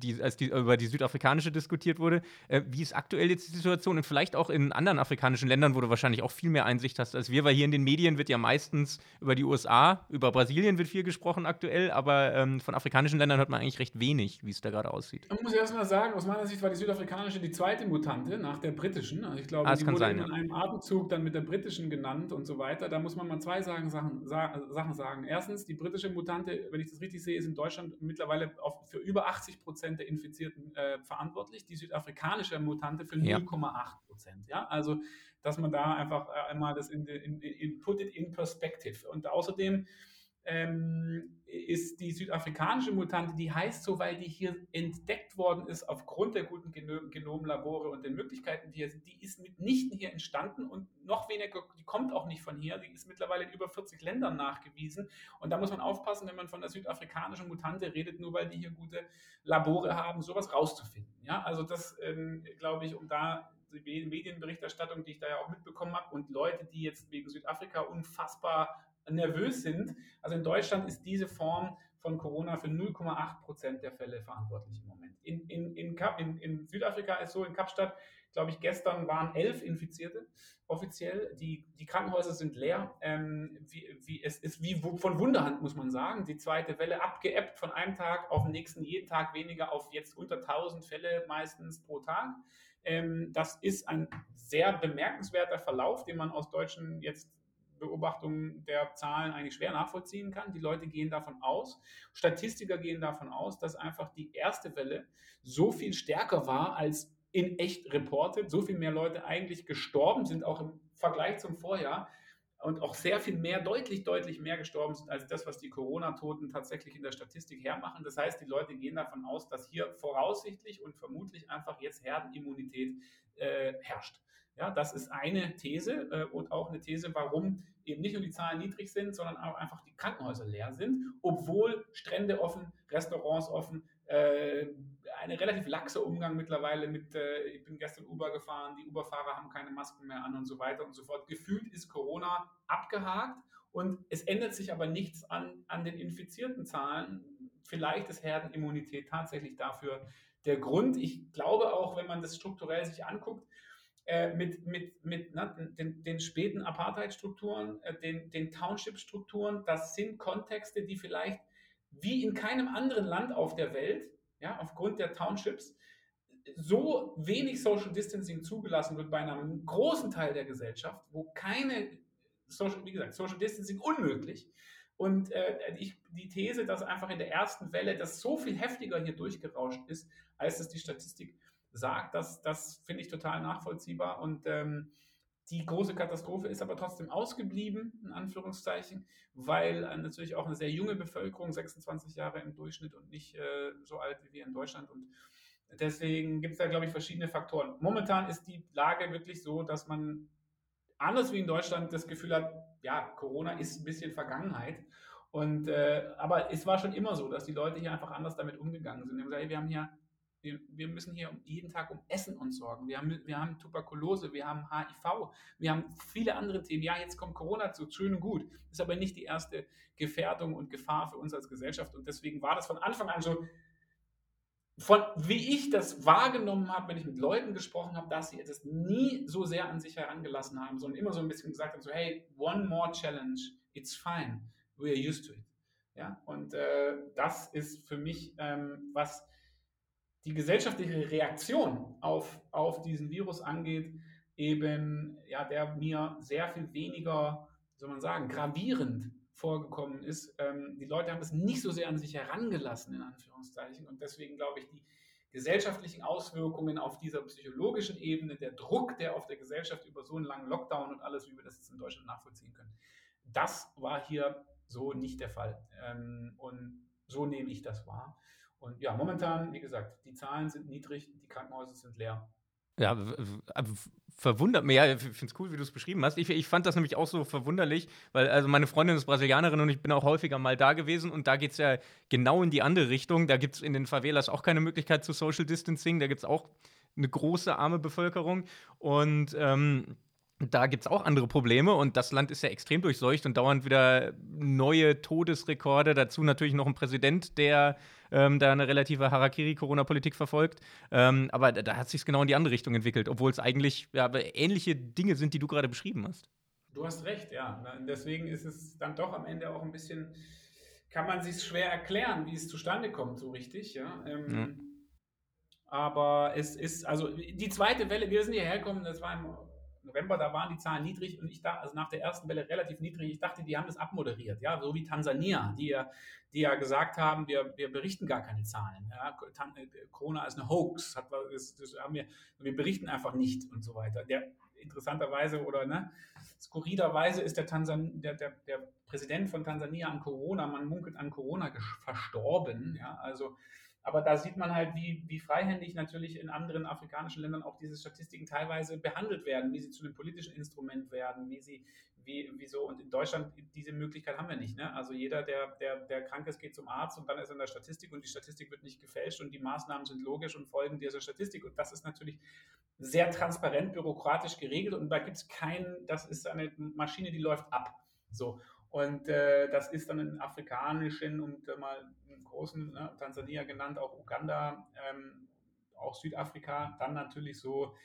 die, als die, über die südafrikanische diskutiert wurde. Äh, wie ist aktuell jetzt die Situation und vielleicht auch in anderen afrikanischen Ländern, wo du wahrscheinlich auch viel mehr Einsicht hast als wir, weil hier in den Medien wird ja meistens über die USA, über Brasilien wird viel gesprochen aktuell, aber ähm, von afrikanischen Ländern hört man eigentlich recht wenig, wie es da gerade aussieht. Man muss erst mal sagen, aus meiner Sicht war die südafrikanische die zweite Mutante nach der britischen. Also ich glaube, ah, die wurde sein, in ja. einem Atemzug dann mit der britischen genannt und so weiter. Da muss man mal zwei Sachen, Sachen, Sachen sagen. Erstens, die britische Mutante, wenn ich das richtig sehe, ist in Deutschland mittlerweile auf, für über 80 Prozent der Infizierten äh, verantwortlich, die südafrikanische Mutante für 0,8 Prozent. Ja. ja. also dass man da einfach äh, einmal das in, in, in, put it in perspective. Und außerdem ähm, ist die südafrikanische Mutante, die heißt so, weil die hier entdeckt worden ist aufgrund der guten Genom Genomlabore und den Möglichkeiten, die hier sind. Die ist mitnichten hier entstanden und noch weniger, die kommt auch nicht von hier. Die ist mittlerweile in über 40 Ländern nachgewiesen. Und da muss man aufpassen, wenn man von der südafrikanischen Mutante redet, nur weil die hier gute Labore haben, sowas rauszufinden. Ja, also das ähm, glaube ich, um da die Medienberichterstattung, die ich da ja auch mitbekommen habe, und Leute, die jetzt wegen Südafrika unfassbar nervös sind. Also in Deutschland ist diese Form von Corona für 0,8 Prozent der Fälle verantwortlich im Moment. In, in, in, in, in Südafrika ist so, in Kapstadt, glaube ich, gestern waren elf Infizierte offiziell. Die, die Krankenhäuser sind leer. Ähm, wie, wie, es ist wie von Wunderhand, muss man sagen. Die zweite Welle abgeebbt von einem Tag auf den nächsten, jeden Tag weniger auf jetzt unter 1000 Fälle meistens pro Tag. Ähm, das ist ein sehr bemerkenswerter Verlauf, den man aus deutschen jetzt Beobachtungen der Zahlen eigentlich schwer nachvollziehen kann. Die Leute gehen davon aus, Statistiker gehen davon aus, dass einfach die erste Welle so viel stärker war als in echt reportet, so viel mehr Leute eigentlich gestorben sind, auch im Vergleich zum Vorjahr und auch sehr viel mehr, deutlich, deutlich mehr gestorben sind als das, was die Corona-Toten tatsächlich in der Statistik hermachen. Das heißt, die Leute gehen davon aus, dass hier voraussichtlich und vermutlich einfach jetzt Herdenimmunität äh, herrscht. Ja, das ist eine These äh, und auch eine These, warum eben nicht nur die Zahlen niedrig sind, sondern auch einfach die Krankenhäuser leer sind, obwohl Strände offen, Restaurants offen, äh, ein relativ laxer Umgang mittlerweile mit, äh, ich bin gestern Uber gefahren, die Uber-Fahrer haben keine Masken mehr an und so weiter und so fort. Gefühlt ist Corona abgehakt und es ändert sich aber nichts an, an den infizierten Zahlen. Vielleicht ist Herdenimmunität tatsächlich dafür der Grund. Ich glaube auch, wenn man das strukturell sich anguckt, äh, mit, mit, mit na, den, den, späten Apartheid-Strukturen, äh, den, den Township-Strukturen, das sind Kontexte, die vielleicht wie in keinem anderen Land auf der Welt, ja, aufgrund der Townships, so wenig Social Distancing zugelassen wird bei einem großen Teil der Gesellschaft, wo keine, Social, wie gesagt, Social Distancing unmöglich. Und äh, ich, die These, dass einfach in der ersten Welle das so viel heftiger hier durchgerauscht ist, als es die Statistik sagt, das, das finde ich total nachvollziehbar. Und ähm, die große Katastrophe ist aber trotzdem ausgeblieben, in Anführungszeichen, weil äh, natürlich auch eine sehr junge Bevölkerung, 26 Jahre im Durchschnitt und nicht äh, so alt wie wir in Deutschland. Und deswegen gibt es da, glaube ich, verschiedene Faktoren. Momentan ist die Lage wirklich so, dass man anders wie in Deutschland das Gefühl hat, ja, Corona ist ein bisschen Vergangenheit. Und, äh, aber es war schon immer so, dass die Leute hier einfach anders damit umgegangen sind. Wir haben hier wir, wir müssen hier jeden Tag um Essen uns sorgen. Wir haben, wir haben Tuberkulose, wir haben HIV, wir haben viele andere Themen. Ja, jetzt kommt Corona zu, schön und gut. Ist aber nicht die erste Gefährdung und Gefahr für uns als Gesellschaft. Und deswegen war das von Anfang an so, von wie ich das wahrgenommen habe, wenn ich mit Leuten gesprochen habe, dass sie es nie so sehr an sich herangelassen haben, sondern immer so ein bisschen gesagt haben, so hey, one more challenge, it's fine, we are used to it. Ja, und äh, das ist für mich, ähm, was die gesellschaftliche Reaktion auf, auf diesen Virus angeht, eben, ja, der mir sehr viel weniger, soll man sagen, gravierend vorgekommen ist. Ähm, die Leute haben es nicht so sehr an sich herangelassen, in Anführungszeichen. Und deswegen glaube ich, die gesellschaftlichen Auswirkungen auf dieser psychologischen Ebene, der Druck, der auf der Gesellschaft über so einen langen Lockdown und alles, wie wir das jetzt in Deutschland nachvollziehen können, das war hier so nicht der Fall. Ähm, und so nehme ich das wahr. Und ja, momentan, wie gesagt, die Zahlen sind niedrig, die Krankenhäuser sind leer. Ja, verwundert mich. Ja, ich finde es cool, wie du es beschrieben hast. Ich, ich, fand das nämlich auch so verwunderlich, weil also meine Freundin ist Brasilianerin und ich bin auch häufiger mal da gewesen und da geht es ja genau in die andere Richtung. Da gibt es in den Favelas auch keine Möglichkeit zu Social Distancing. Da gibt es auch eine große arme Bevölkerung und ähm, da gibt es auch andere Probleme und das Land ist ja extrem durchseucht und dauernd wieder neue Todesrekorde. Dazu natürlich noch ein Präsident, der ähm, da eine relative Harakiri-Corona-Politik verfolgt. Ähm, aber da, da hat sich genau in die andere Richtung entwickelt, obwohl es eigentlich ja, ähnliche Dinge sind, die du gerade beschrieben hast. Du hast recht, ja. Deswegen ist es dann doch am Ende auch ein bisschen, kann man sich schwer erklären, wie es zustande kommt, so richtig, ja. Ähm, mhm. Aber es ist, also die zweite Welle, wir sind hierher gekommen, das war im November, da waren die Zahlen niedrig und ich dachte, also nach der ersten Welle relativ niedrig, ich dachte, die haben das abmoderiert, ja, so wie Tansania, die ja, die ja gesagt haben, wir, wir berichten gar keine Zahlen. Ja. Corona ist eine Hoax, hat, das, das haben wir, wir berichten einfach nicht und so weiter. Der, interessanterweise oder ne, skurrilerweise ist der, Tansan, der, der, der Präsident von Tansania an Corona, man munkelt an Corona verstorben, ja, also aber da sieht man halt, wie, wie freihändig natürlich in anderen afrikanischen Ländern auch diese Statistiken teilweise behandelt werden, wie sie zu einem politischen Instrument werden, wie sie, wie, wie. Und in Deutschland diese Möglichkeit haben wir nicht. Ne? Also jeder, der, der, der krank ist, geht zum Arzt und dann ist er in der Statistik und die Statistik wird nicht gefälscht und die Maßnahmen sind logisch und folgen dieser Statistik. Und das ist natürlich sehr transparent, bürokratisch geregelt und da gibt es keinen, das ist eine Maschine, die läuft ab. So. Und äh, das ist dann in afrikanischen und äh, mal im großen ne, Tansania genannt, auch Uganda, ähm, auch Südafrika, dann natürlich so,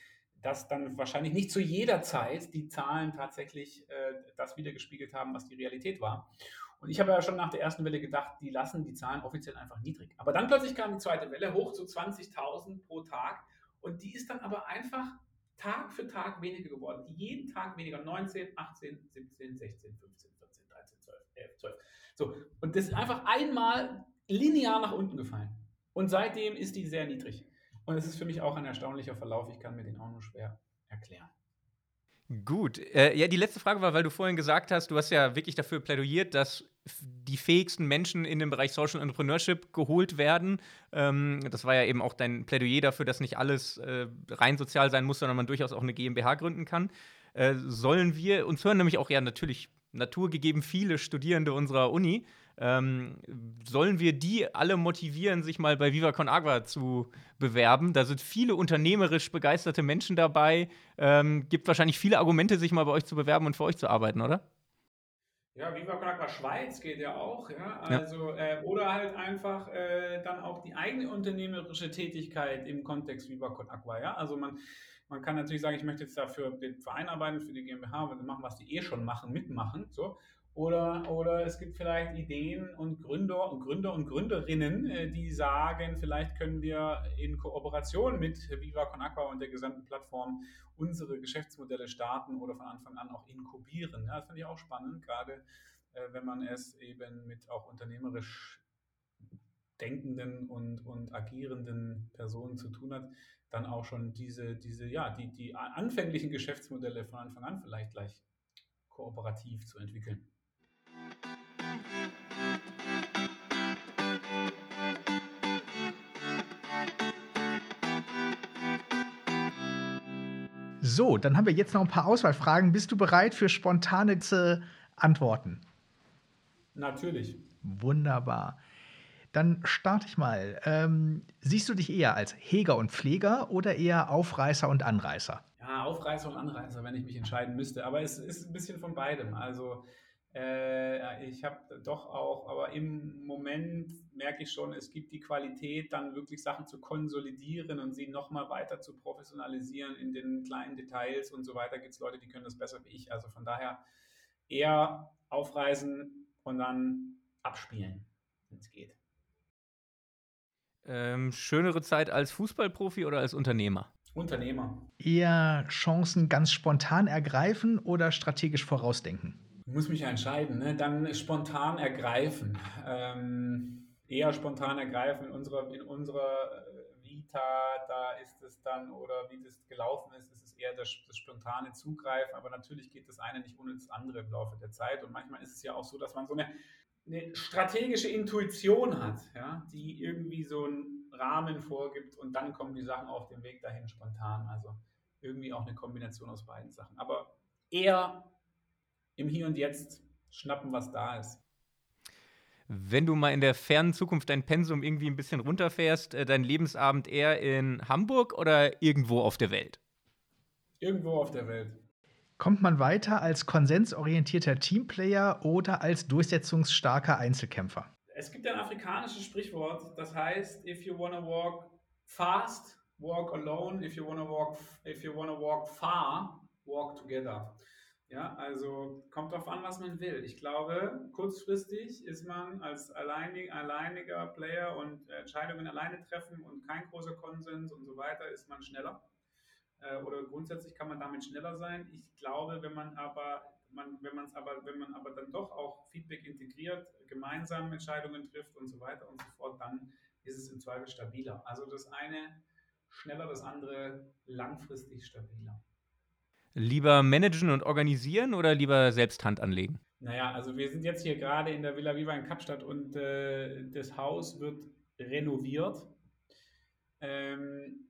dass dann wahrscheinlich nicht zu jeder Zeit die Zahlen tatsächlich äh, das wiedergespiegelt haben, was die Realität war. Und ich habe ja schon nach der ersten Welle gedacht, die lassen die Zahlen offiziell einfach niedrig. Aber dann plötzlich kam die zweite Welle hoch zu 20.000 pro Tag und die ist dann aber einfach Tag für Tag weniger geworden. Jeden Tag weniger. 19, 18, 17, 16, 15. 11, 12. So, und das ist einfach einmal linear nach unten gefallen. Und seitdem ist die sehr niedrig. Und es ist für mich auch ein erstaunlicher Verlauf. Ich kann mir den auch nur schwer erklären. Gut. Äh, ja, die letzte Frage war, weil du vorhin gesagt hast, du hast ja wirklich dafür plädiert, dass die fähigsten Menschen in dem Bereich Social Entrepreneurship geholt werden. Ähm, das war ja eben auch dein Plädoyer dafür, dass nicht alles äh, rein sozial sein muss, sondern man durchaus auch eine GmbH gründen kann. Äh, sollen wir, uns hören nämlich auch ja natürlich naturgegeben viele Studierende unserer Uni. Ähm, sollen wir die alle motivieren, sich mal bei Viva Con Agua zu bewerben? Da sind viele unternehmerisch begeisterte Menschen dabei. Ähm, gibt wahrscheinlich viele Argumente, sich mal bei euch zu bewerben und für euch zu arbeiten, oder? Ja, Viva Con Agua Schweiz geht ja auch, ja. Also, ja. Äh, oder halt einfach äh, dann auch die eigene unternehmerische Tätigkeit im Kontext Viva Con Agua, ja. Also man man kann natürlich sagen, ich möchte jetzt dafür den Verein arbeiten, für die GmbH, machen, was die eh schon machen, mitmachen. So. Oder, oder es gibt vielleicht Ideen und Gründer und Gründer und Gründerinnen, äh, die sagen, vielleicht können wir in Kooperation mit Viva Con Aqua und der gesamten Plattform unsere Geschäftsmodelle starten oder von Anfang an auch inkubieren. Ja, das finde ich auch spannend, gerade äh, wenn man es eben mit auch unternehmerisch denkenden und, und agierenden Personen zu tun hat, dann auch schon diese, diese, ja, die, die anfänglichen Geschäftsmodelle von Anfang an vielleicht gleich kooperativ zu entwickeln. So, dann haben wir jetzt noch ein paar Auswahlfragen. Bist du bereit für spontane Antworten? Natürlich. Wunderbar. Dann starte ich mal. Ähm, siehst du dich eher als Heger und Pfleger oder eher Aufreißer und Anreißer? Ja, Aufreißer und Anreißer, wenn ich mich entscheiden müsste. Aber es ist ein bisschen von beidem. Also Äh, ich habe doch auch, aber im Moment merke ich schon, es gibt die Qualität, dann wirklich Sachen zu konsolidieren und sie nochmal weiter zu professionalisieren in den kleinen Details und so weiter. Gibt es Leute, die können das besser wie ich. Also von daher eher aufreisen und dann abspielen, wenn es geht. Ähm, schönere Zeit als Fußballprofi oder als Unternehmer? Unternehmer. Eher Chancen ganz spontan ergreifen oder strategisch vorausdenken? Ich muss mich entscheiden. Ne? Dann spontan ergreifen. Ähm, eher spontan ergreifen in unserer, in unserer äh, Vita, da ist es dann, oder wie das gelaufen ist, ist es eher das, das spontane Zugreifen. Aber natürlich geht das eine nicht ohne das andere im Laufe der Zeit. Und manchmal ist es ja auch so, dass man so eine eine strategische Intuition hat, ja, die irgendwie so einen Rahmen vorgibt und dann kommen die Sachen auf dem Weg dahin spontan. Also irgendwie auch eine Kombination aus beiden Sachen. Aber eher im Hier und Jetzt schnappen, was da ist. Wenn du mal in der fernen Zukunft dein Pensum irgendwie ein bisschen runterfährst, äh, dein Lebensabend eher in Hamburg oder irgendwo auf der Welt? Irgendwo auf der Welt. Kommt man weiter als konsensorientierter Teamplayer oder als durchsetzungsstarker Einzelkämpfer? Es gibt ein afrikanisches Sprichwort, das heißt, if you wanna walk fast, walk alone. If you wanna walk, if you wanna walk far, walk together. Ja, also kommt darauf an, was man will. Ich glaube, kurzfristig ist man als alleinig, alleiniger Player und Entscheidungen alleine treffen und kein großer Konsens und so weiter, ist man schneller. Äh, oder grundsätzlich kann man damit schneller sein. Ich glaube, wenn man aber man, wenn man es aber, wenn man aber dann doch auch Feedback integriert, gemeinsam Entscheidungen trifft und so weiter und so fort, dann ist es im Zweifel stabiler. Also das eine schneller, das andere langfristig stabiler. Lieber managen und organisieren oder lieber selbst Hand anlegen? Naja, also wir sind jetzt hier gerade in der Villa Viva in Kapstadt und äh, das Haus wird renoviert. Ähm,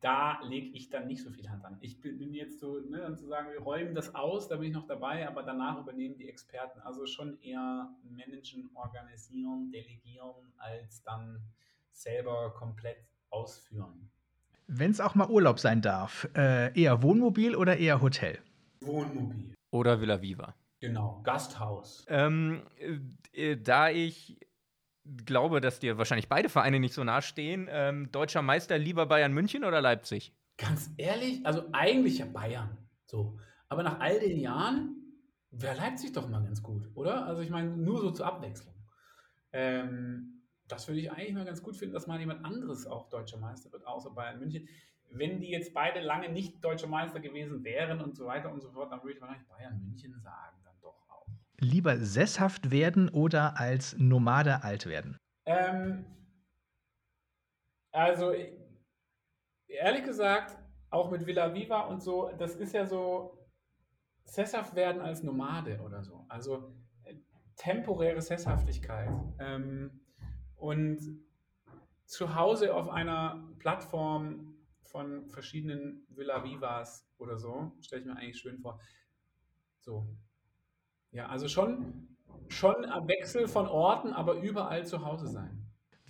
da lege ich dann nicht so viel Hand an. Ich bin jetzt so, ne, dann zu sagen, wir räumen das aus, da bin ich noch dabei, aber danach übernehmen die Experten. Also schon eher managen, organisieren, delegieren, als dann selber komplett ausführen. Wenn es auch mal Urlaub sein darf, äh, eher Wohnmobil oder eher Hotel? Wohnmobil. Oder Villa Viva. Genau, Gasthaus. Ähm, äh, da ich glaube, dass dir wahrscheinlich beide Vereine nicht so nahe stehen. Ähm, deutscher Meister lieber Bayern München oder Leipzig? Ganz ehrlich, also eigentlich ja Bayern. So. Aber nach all den Jahren wäre Leipzig doch mal ganz gut, oder? Also ich meine, nur so zur Abwechslung. Ähm, das würde ich eigentlich mal ganz gut finden, dass mal jemand anderes auch deutscher Meister wird, außer Bayern München. Wenn die jetzt beide lange nicht deutscher Meister gewesen wären und so weiter und so fort, dann würde ich wahrscheinlich Bayern München sagen lieber sesshaft werden oder als Nomade alt werden? Ähm, also, ehrlich gesagt, auch mit Villa Viva und so, das ist ja so sesshaft werden als Nomade oder so. Also äh, temporäre Sesshaftigkeit. Ähm, und zu Hause auf einer Plattform von verschiedenen Villa Vivas oder so, stelle ich mir eigentlich schön vor. So, ja, also schon, schon am Wechsel von Orten, aber überall zu Hause sein.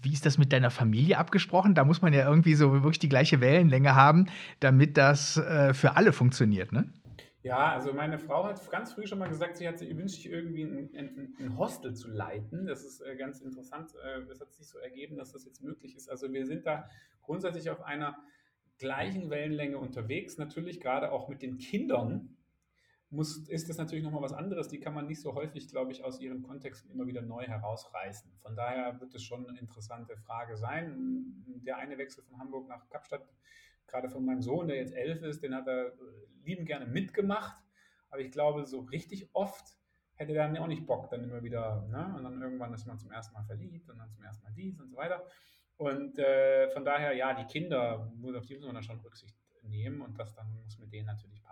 Wie ist das mit deiner Familie abgesprochen? Da muss man ja irgendwie so wirklich die gleiche Wellenlänge haben, damit das äh, für alle funktioniert, ne? Ja, also meine Frau hat ganz früh schon mal gesagt, sie hat sich wünscht irgendwie ein, ein, ein, Hostel zu leiten. Das ist äh, ganz interessant. Äh, das hat sich so ergeben, dass das jetzt möglich ist. Also wir sind da grundsätzlich auf einer gleichen Wellenlänge unterwegs, natürlich gerade auch mit den Kindern muss, ist das natürlich nochmal was anderes. Die kann man nicht so häufig, glaube ich, aus ihren Kontexten immer wieder neu herausreißen. Von daher wird es schon eine interessante Frage sein. Der eine Wechsel von Hamburg nach Kapstadt, gerade von meinem Sohn, der jetzt elf ist, den hat er lieben gerne mitgemacht. Aber ich glaube, so richtig oft hätte er dann auch nicht Bock, dann immer wieder, ne? Und dann irgendwann ist man zum ersten Mal verliebt und dann zum ersten Mal dies und so weiter. Und äh, von daher, ja, die Kinder, auf die muss man dann schon Rücksicht nehmen und das dann muss mit denen natürlich.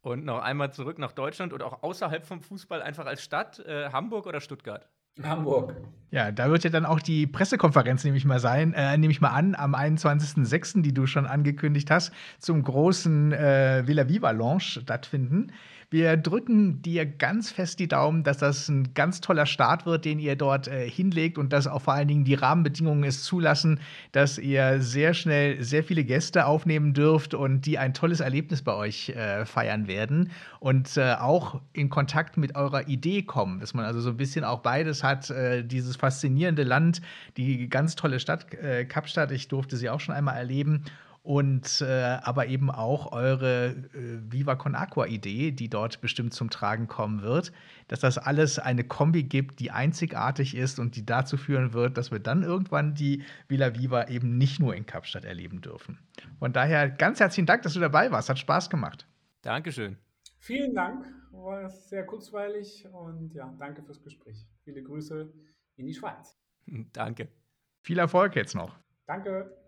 Und noch einmal zurück nach Deutschland und auch außerhalb vom Fußball einfach als Stadt, äh, Hamburg oder Stuttgart? Hamburg. Ja, da wird ja dann auch die Pressekonferenz, nehme ich mal sein, äh, nehme ich mal an, am 21.06., die du schon angekündigt hast, zum großen äh, Villa Viva Launch stattfinden. Wir drücken dir ganz fest die Daumen, dass das ein ganz toller Start wird, den ihr dort äh, hinlegt und dass auch vor allen Dingen die Rahmenbedingungen es zulassen, dass ihr sehr schnell sehr viele Gäste aufnehmen dürft und die ein tolles Erlebnis bei euch äh, feiern werden und äh, auch in Kontakt mit eurer Idee kommen, dass man also so ein bisschen auch beides hat, äh, dieses faszinierende Land, die ganz tolle Stadt äh, Kapstadt, ich durfte sie auch schon einmal erleben und äh, aber eben auch eure äh, Viva Con Aqua Idee, die dort bestimmt zum Tragen kommen wird, dass das alles eine Kombi gibt, die einzigartig ist und die dazu führen wird, dass wir dann irgendwann die Villa Viva eben nicht nur in Kapstadt erleben dürfen. Von daher ganz herzlichen Dank, dass du dabei warst. Hat Spaß gemacht. Dankeschön. Vielen Dank. War sehr kurzweilig und ja, danke fürs Gespräch. Viele Grüße in die Schweiz. Danke. Viel Erfolg jetzt noch. Danke.